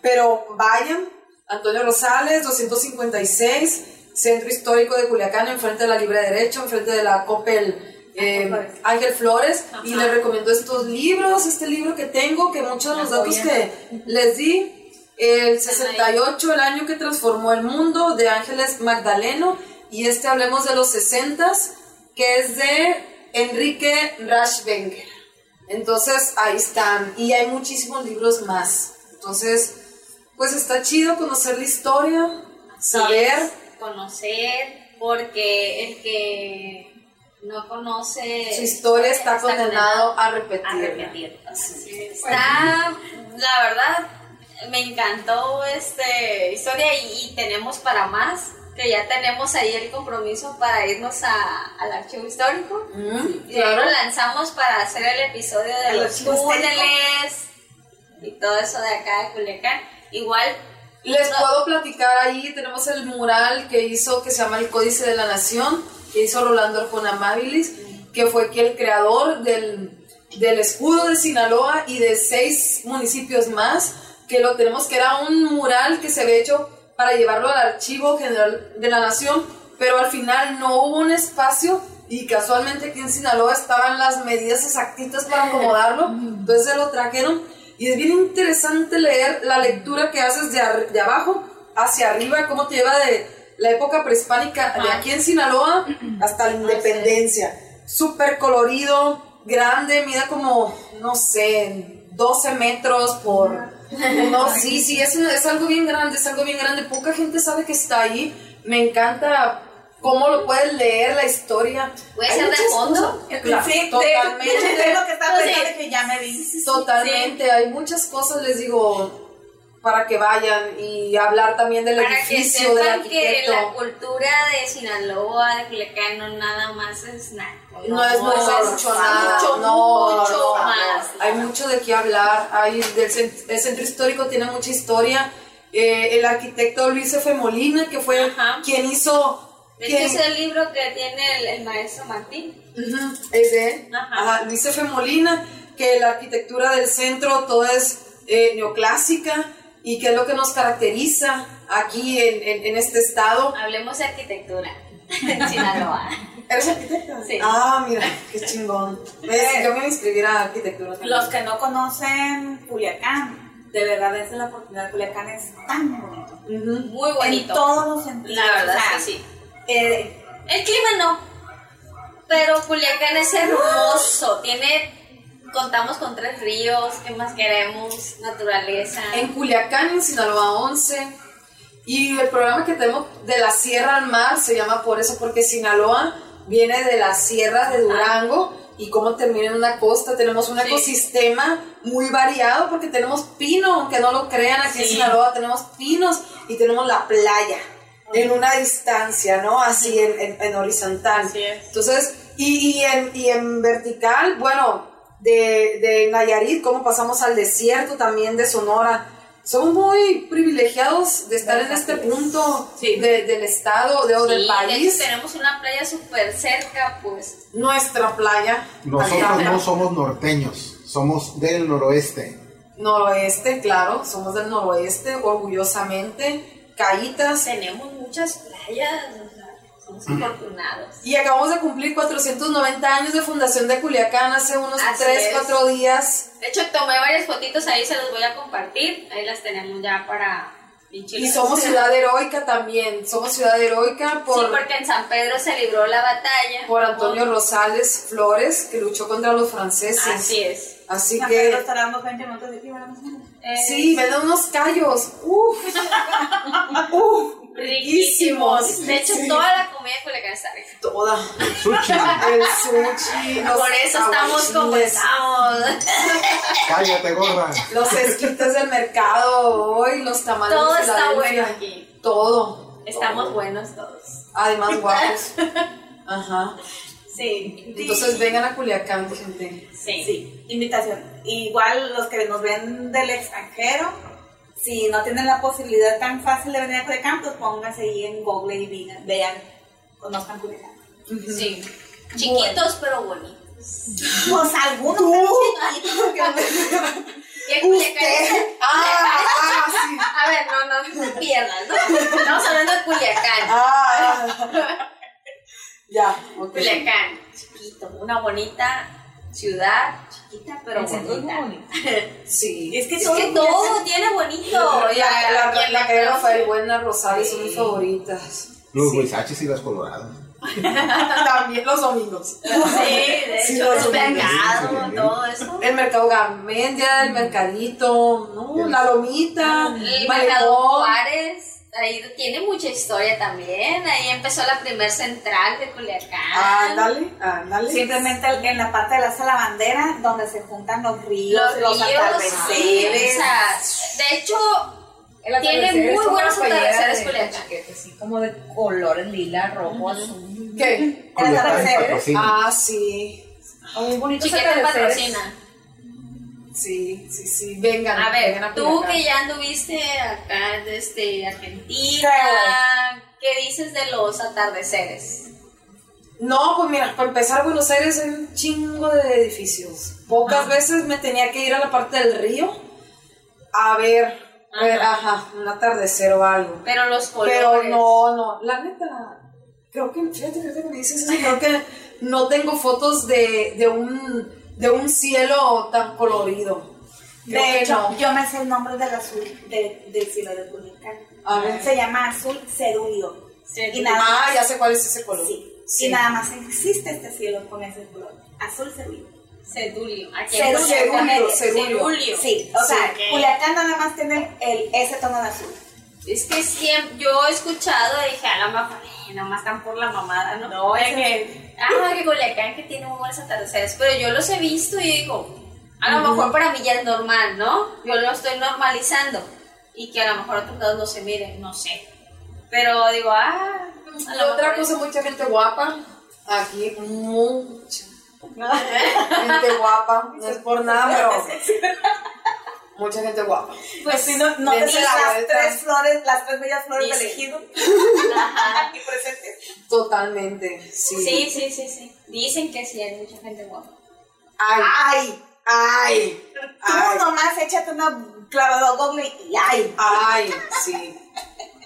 pero vayan. Antonio Rosales, 256, Centro Histórico de Culiacán, enfrente de la Libre Derecho, enfrente de la Coppel eh, Ángel Flores, y les recomiendo estos libros, este libro que tengo, que muchos de los datos que les di, el 68, el año que transformó el mundo, de Ángeles Magdaleno, y este hablemos de los 60, que es de Enrique Rashbenger. Entonces, ahí están, y hay muchísimos libros más. Entonces, pues está chido conocer la historia, saber. conocer, porque el que no conoce Su historia está condenado a repetirla. a repetir. Está, la verdad, me encantó este historia y, y tenemos para más, que ya tenemos ahí el compromiso para irnos a- al archivo histórico. Mm, Y claro. lo lanzamos para hacer el episodio de los túneles y todo eso de acá de Culiacán. Igual, Les no- puedo platicar ahí, tenemos el mural que hizo, que se llama El Códice de la Nación, que hizo Rolando Arjona Amabilis, que fue que el creador del, del escudo de Sinaloa y de seis municipios más, que lo tenemos, que era un mural que se había hecho para llevarlo al Archivo General de la Nación, pero al final no hubo un espacio y casualmente aquí en Sinaloa estaban las medidas exactitas para acomodarlo, entonces se lo trajeron y es bien interesante leer la lectura que haces de, abajo hacia arriba, cómo te lleva de la época prehispánica de aquí en Sinaloa hasta la independencia. Súper colorido, grande, mide como, no sé, 12 metros por... No, sí, sí, es, es algo bien grande, es algo bien grande. Poca gente sabe que está ahí. Me encanta cómo lo puedes leer, la historia. ¿Puede ser de fondo? Claro, sí, de- totalmente. Es lo que Sí. pensando que ya me dices. Totalmente, hay muchas cosas, les digo, para que vayan y hablar también del Para que edificio, del sepan que arquitecto. la cultura de Sinaloa, de Culiacán, no nada más es nada. No es mucho, es mucho nada, mucho, no, mucho no. más. Hay mucho de qué hablar, hay, del cen- el centro histórico tiene mucha historia. Eh, el arquitecto Luis F. Molina, que fue Ajá. quien hizo... De quien- es el libro que tiene el, el maestro Martín. Ujú, es de él. Ajá. Ajá, Luis F. Molina, que la arquitectura del centro toda es eh, neoclásica y que es lo que nos caracteriza aquí en, en- en este estado. Hablemos de arquitectura en Sinaloa. ¿Eres arquitecta? Sí. Ah, mira, qué chingón. ¿Ves? Yo me voy a inscribir a arquitectura. también. Los que no conocen Culiacán, de verdad es la oportunidad. Culiacán es tan bonito. Muy bonito. En todos los sentidos. La verdad o sea, es que sí. eh, El clima no. Pero Culiacán es hermoso. Tiene. Contamos con tres ríos. ¿Qué más queremos? Naturaleza. En Culiacán, en Sinaloa 11. Y el programa que tenemos de la sierra al mar se llama por eso, porque Sinaloa viene de la sierra de Durango y cómo termina en una costa. Tenemos un Sí. ecosistema muy variado porque tenemos pino, aunque no lo crean, aquí en Sí. Sinaloa tenemos pinos y tenemos la playa en una distancia, ¿no? Así en, en- en horizontal. Así es. Entonces, y, y en, y en vertical, bueno, de, de Nayarit, cómo pasamos al desierto también de Sonora. Somos muy privilegiados de estar en este punto de- del estado de, o Sí, del de país. tenemos una playa súper cerca, pues. Nuestra playa. Nosotros no somos norteños, somos del noroeste. Noroeste, claro, somos del noroeste, orgullosamente. Caítas. Tenemos muchas playas, somos afortunados. Y acabamos de cumplir 490 años de fundación de Culiacán hace unos Así 3, es. 4 días. De hecho, tomé varias fotitos ahí, se los voy a compartir. Ahí las tenemos ya para Y somos ciudad heroica también. Somos ciudad heroica por, Sí, porque en San Pedro se libró la batalla. por Antonio Rosales Flores, que luchó contra los franceses. Así es. Así San que. Pedro estará unos 20 minutos de aquí, ¿verdad? Eh, Sí, venden unos callos. Uf. Uf. Riquísimos. De hecho, Sí. toda la comida de Culiacán está rica. Toda. Sushi. El sushi. Por eso estamos como estamos. Cállate, gorda. Los esquites del mercado hoy, los tamales Todo de está bueno aquí. Todo. Estamos Todo. buenos todos. Además guapos. Ajá. Sí. Entonces vengan a Culiacán, gente. Sí. Sí, invitación. Igual los que nos ven del extranjero, si no tienen la posibilidad tan fácil de venir a Culiacán, pues pónganse ahí en Google y vean, vean conozcan Culiacán. Sí. Chiquitos pero bonitos. Pues algunos están chiquitos, ¿Qué Culiacán es? Ah, ah, sí. A ver, no, no, no te pierdas, ¿no? Estamos hablando de Culiacán. Ah. Ya, ok. Culiacán, chiquito, una bonita ciudad, chiquita pero bonita. Sí. Es que Es todo que todo tiene bonito. La, la, la, la calle Veracruz. Rafael Buena Rosario son mis favoritas. Los huizaches y las coloradas. También los domingos. Sí, de Sí, hecho, los el mercado, todo eso. El mercado Garmendia, el mercadito, ¿no? La lomita, El mercado Juárez. Ahí tiene mucha historia también. Ahí empezó la primer central de Culiacán. Ándale, ándale. Simplemente en la parte de la sala bandera, donde se juntan los ríos, los los, ríos, sí, atardeceres. o sea, de hecho, El Tiene muy buenos atardeceres de Culiacán. Así como de colores lila, rojo, azul. ¿Qué? Culiacán atardecer. Ah, sí. Muy bonitos Chiquete patrocina. Sí, sí, sí. Vengan. A ver, vengan tú que ya anduviste acá desde Argentina. ¿qué dices de los atardeceres? No, pues mira, para empezar, Buenos Aires hay un chingo de edificios. Pocas veces me tenía que ir a la parte del río a ver, a ver, ajá, un atardecer o algo. Pero los colores. Pero no, no, la neta, creo que, fíjate, fíjate que me dices eso, creo que no tengo fotos de, de un, de un cielo tan colorido. Creo De hecho, no. yo me sé el nombre del azul de- del cielo de Culiacán. Se llama azul cerúleo. Sí. Y nada Ah, más. ya sé cuál es ese color. Sí. Sí. Y nada más existe este cielo con ese color. Azul cerúleo. Culiacán, cerulio. cerulio. Sí, o sea, Sí. Culiacán nada más tiene el, ese tono de azul. Es que siempre, yo he escuchado y dije, a lo mejor, eh, nomás están por la mamada, ¿no? No, es que, ah, que Culiacán que tiene muy buenos atardeceres, pero yo los he visto y digo, a lo mejor para mí ya es normal, ¿no? Yo lo estoy normalizando y que a lo mejor otros lados no se miren, no sé. Pero digo, ah, a Y lo otra mejor cosa, mucha gente guapa. Aquí, mucha. gente guapa. No es por nada, pero. Mucha gente guapa. Pues si no, no te la las tres flores, las tres bellas flores del ejido Ajá. aquí presentes. Totalmente. Sí. Sí, sí, sí, sí. Dicen que sí hay mucha gente guapa. Ay, ¡Ay! ay, Tú ay, nomás échate una clavada Google y ¡ay! ay, sí.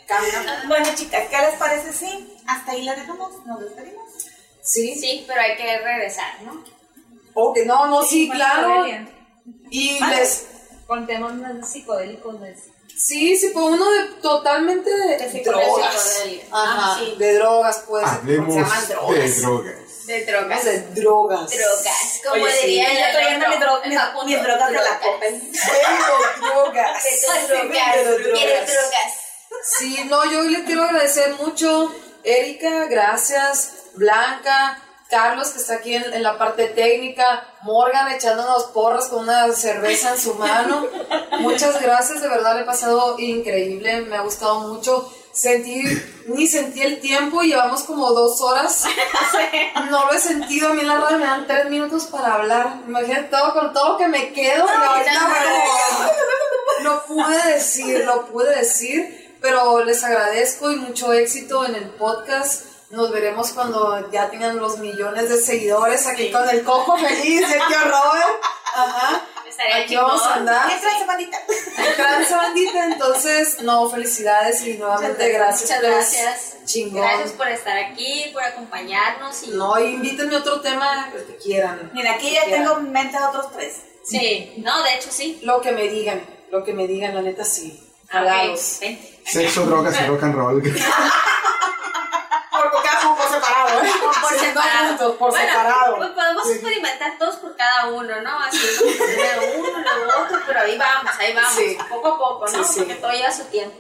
Camina. Bueno, chicas, ¿qué les parece? Sí, hasta ahí la dejamos, nos despedimos. Sí. Sí, pero hay que regresar, ¿no? Ok, no, no, sí, Con claro. Y Vale. les. Con temas más psicodélicos. de- Sí, sí, pues uno de totalmente de, De drogas. Psicodelia. Ajá, Ah, sí. de drogas, pues. Hablemos se llaman de drogas. drogas. De drogas. de drogas. Drogas, como Oye, sí, diría yo el trayendo mis- drogas de la drogas. Vendo drogas. Vendo drogas. ¿Quieres drogas? Sí, no, yo le quiero agradecer mucho, Erika, gracias, Blanca, Carlos que está aquí en, en la parte técnica, Morgan echándonos porras con una cerveza en su mano. Muchas gracias, de verdad le he pasado increíble, me ha gustado mucho. Sentí, ni sentí el tiempo, llevamos como dos horas. No lo he sentido, a mí en la radio me dan tres minutos para hablar. Imagínate todo con todo lo que me quedo. me- lo pude decir, lo pude decir, pero les agradezco y mucho éxito en el podcast. Nos veremos cuando ya tengan los millones de seguidores aquí con el cojo feliz el tío Robert. Ajá. Estaría Aquí vamos a andar. Entra bandita. Bandita, entonces, no, felicidades y nuevamente gracias. Muchas pues, gracias. Chingón. Gracias por estar aquí, por acompañarnos y No, invítenme a otro tema el que quieran. Mira, aquí ya Quieran. tengo en mente otros tres. sí, no, de hecho sí. Lo que me digan, lo que me digan, la neta sí. Ok, Jalados. vente. Sexo, drogas y rock and roll. Por cada uno por separado, ¿eh? Por Sí, no separado. juntos, por Bueno, separado. Pues podemos experimentar todos por cada uno, ¿no? Así como primero uno, luego otro, pero ahí vamos, ahí vamos, Sí. poco a poco, ¿no? Sí, sí. Porque todo lleva su tiempo.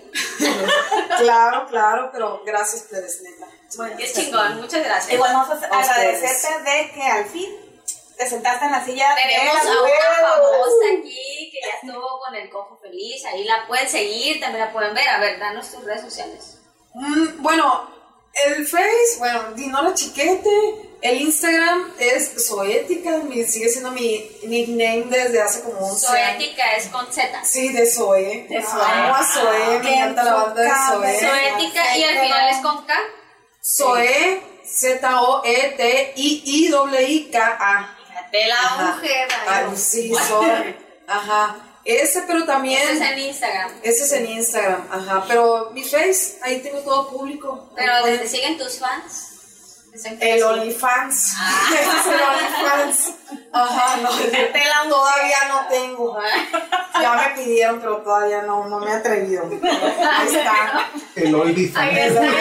Claro, claro, pero gracias, plebes, neta. Bueno, Es chingón, muchas gracias. Igual vamos a ustedes. agradecerte de que al fin te sentaste en la silla Tenemos de a una famosa aquí que ya estuvo con el cojo feliz, ahí la pueden seguir, también la pueden ver. A ver, danos tus redes sociales. Mm, bueno, el Face, bueno, Dinora Chiquete. El Instagram es Zoética, mi- sigue siendo mi nickname desde hace como 11 años. Zoética es con Z. Sí, de Zoe. De Zoe. Amo a Zoe, me Qué encanta la banda de. Zoe. Zoética y al final es con K. Zoe, Z-O-E-T-I-I-W-I-K-A. De la Ajá. mujer. Ay, sí, Zoe. Ajá. Ese, pero también. Ese es en Instagram. Ese es en Instagram, ajá. Pero mi Face, ahí tengo todo público. Pero te siguen tus fans. El. OnlyFans. Ah. Es el OnlyFans. Ajá, no. Todavía no tengo. Ya me pidieron, pero todavía no, no me he atrevido. Ahí está. El está, en stand-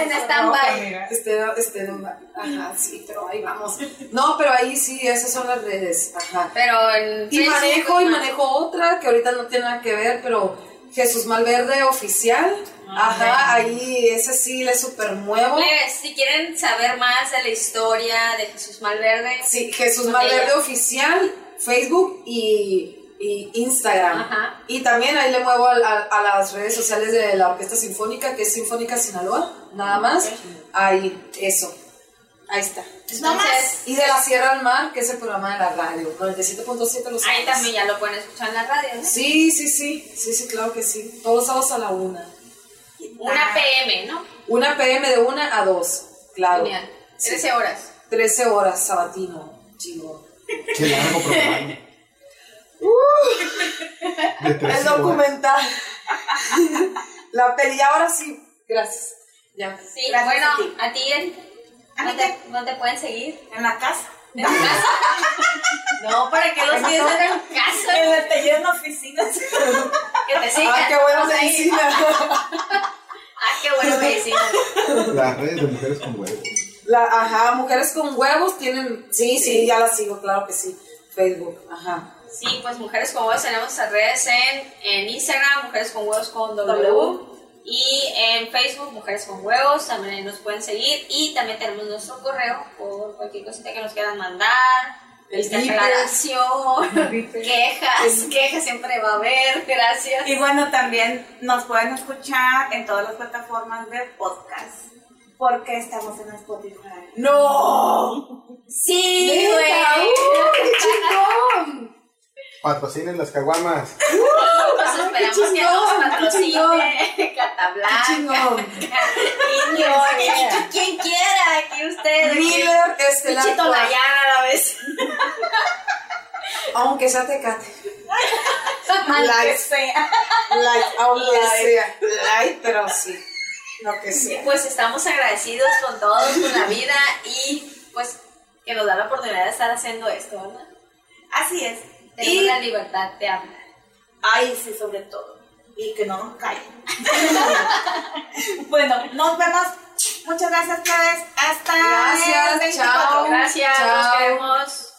en stand-by. Este, este, ajá, sí, pero ahí vamos. No, pero ahí sí, esas son las redes. Ajá. Pero en Y manejo, y manejo otra que ahorita no tiene nada que ver, pero Jesús Malverde oficial. Ajá, ahí ese sí le super muevo. Plebes, si quieren saber más de la historia de Jesús Malverde, Sí, Jesús Malverde ella. oficial, Facebook y, y Instagram. Ajá. Y también ahí le muevo a, a- a las redes sociales de la Orquesta Sinfónica, que es Sinfónica Sinaloa, nada más. Ahí, eso. Ahí está. entonces Y de la Sierra al Mar, que es el programa de la radio, 97.7 los ahí también ya lo pueden escuchar en la radio, ¿no? Sí, sí, sí, sí, sí, claro que sí. Todos los sábados a la una. Una PM, ¿no? Una PM de una a dos, claro. Genial. Sí. 13 horas. 13 horas, sabatino, chingón. Qué largo programa. Tres El documental. la peli, ahora sí. Gracias. Ya. Sí, Gracias bueno, a ti. a ti, ¿en- ¿A mí ¿dónde, dónde pueden seguir? En la casa. ¿En tu casa? No, ¿para qué los quieres en casa? En el taller en oficinas. Que te sigan. Ah, qué buena medicina. Ah, qué buena medicina. Las redes de mujeres con huevos. La, ajá, mujeres con huevos tienen. Sí, sí, ya las sigo, claro que sí. Facebook, ajá. Sí, pues Mujeres con Huevos tenemos nuestras redes en, en Instagram, Mujeres con Huevos con W. W. Y en Facebook, Mujeres con Huevos, también nos pueden seguir. Y también tenemos nuestro correo por cualquier cosita que nos quieran mandar. Beeper. aclaración, quejas, quejas siempre va a haber, gracias. Y bueno, también nos pueden escuchar en todas las plataformas de podcast. Porque estamos en Spotify. ¡No! Sí, ¡Neta! güey. ¡Uh, qué chingón! Patrocinen las caguamas. Pues esperamos que chingón, nos qué patrocine Cata ¡Qué Blanca. chingón! Niño, quien- quiera, aquí usted. Miller, este Pichito la- Layana a la vez. Aunque sea tecate. Aunque Light. sea. Light, aunque sea. Light, pero sí. Lo que sea. Pues estamos agradecidos con todos, con la vida y pues que nos da la oportunidad de estar haciendo esto, ¿verdad? Así es. Tenemos Y, la libertad de hablar. ay, sí, sobre todo. Y que no nos callen. bueno, nos vemos. Muchas gracias, Plebes. Hasta el Gracias, 24. chao. Gracias, Chao. nos vemos.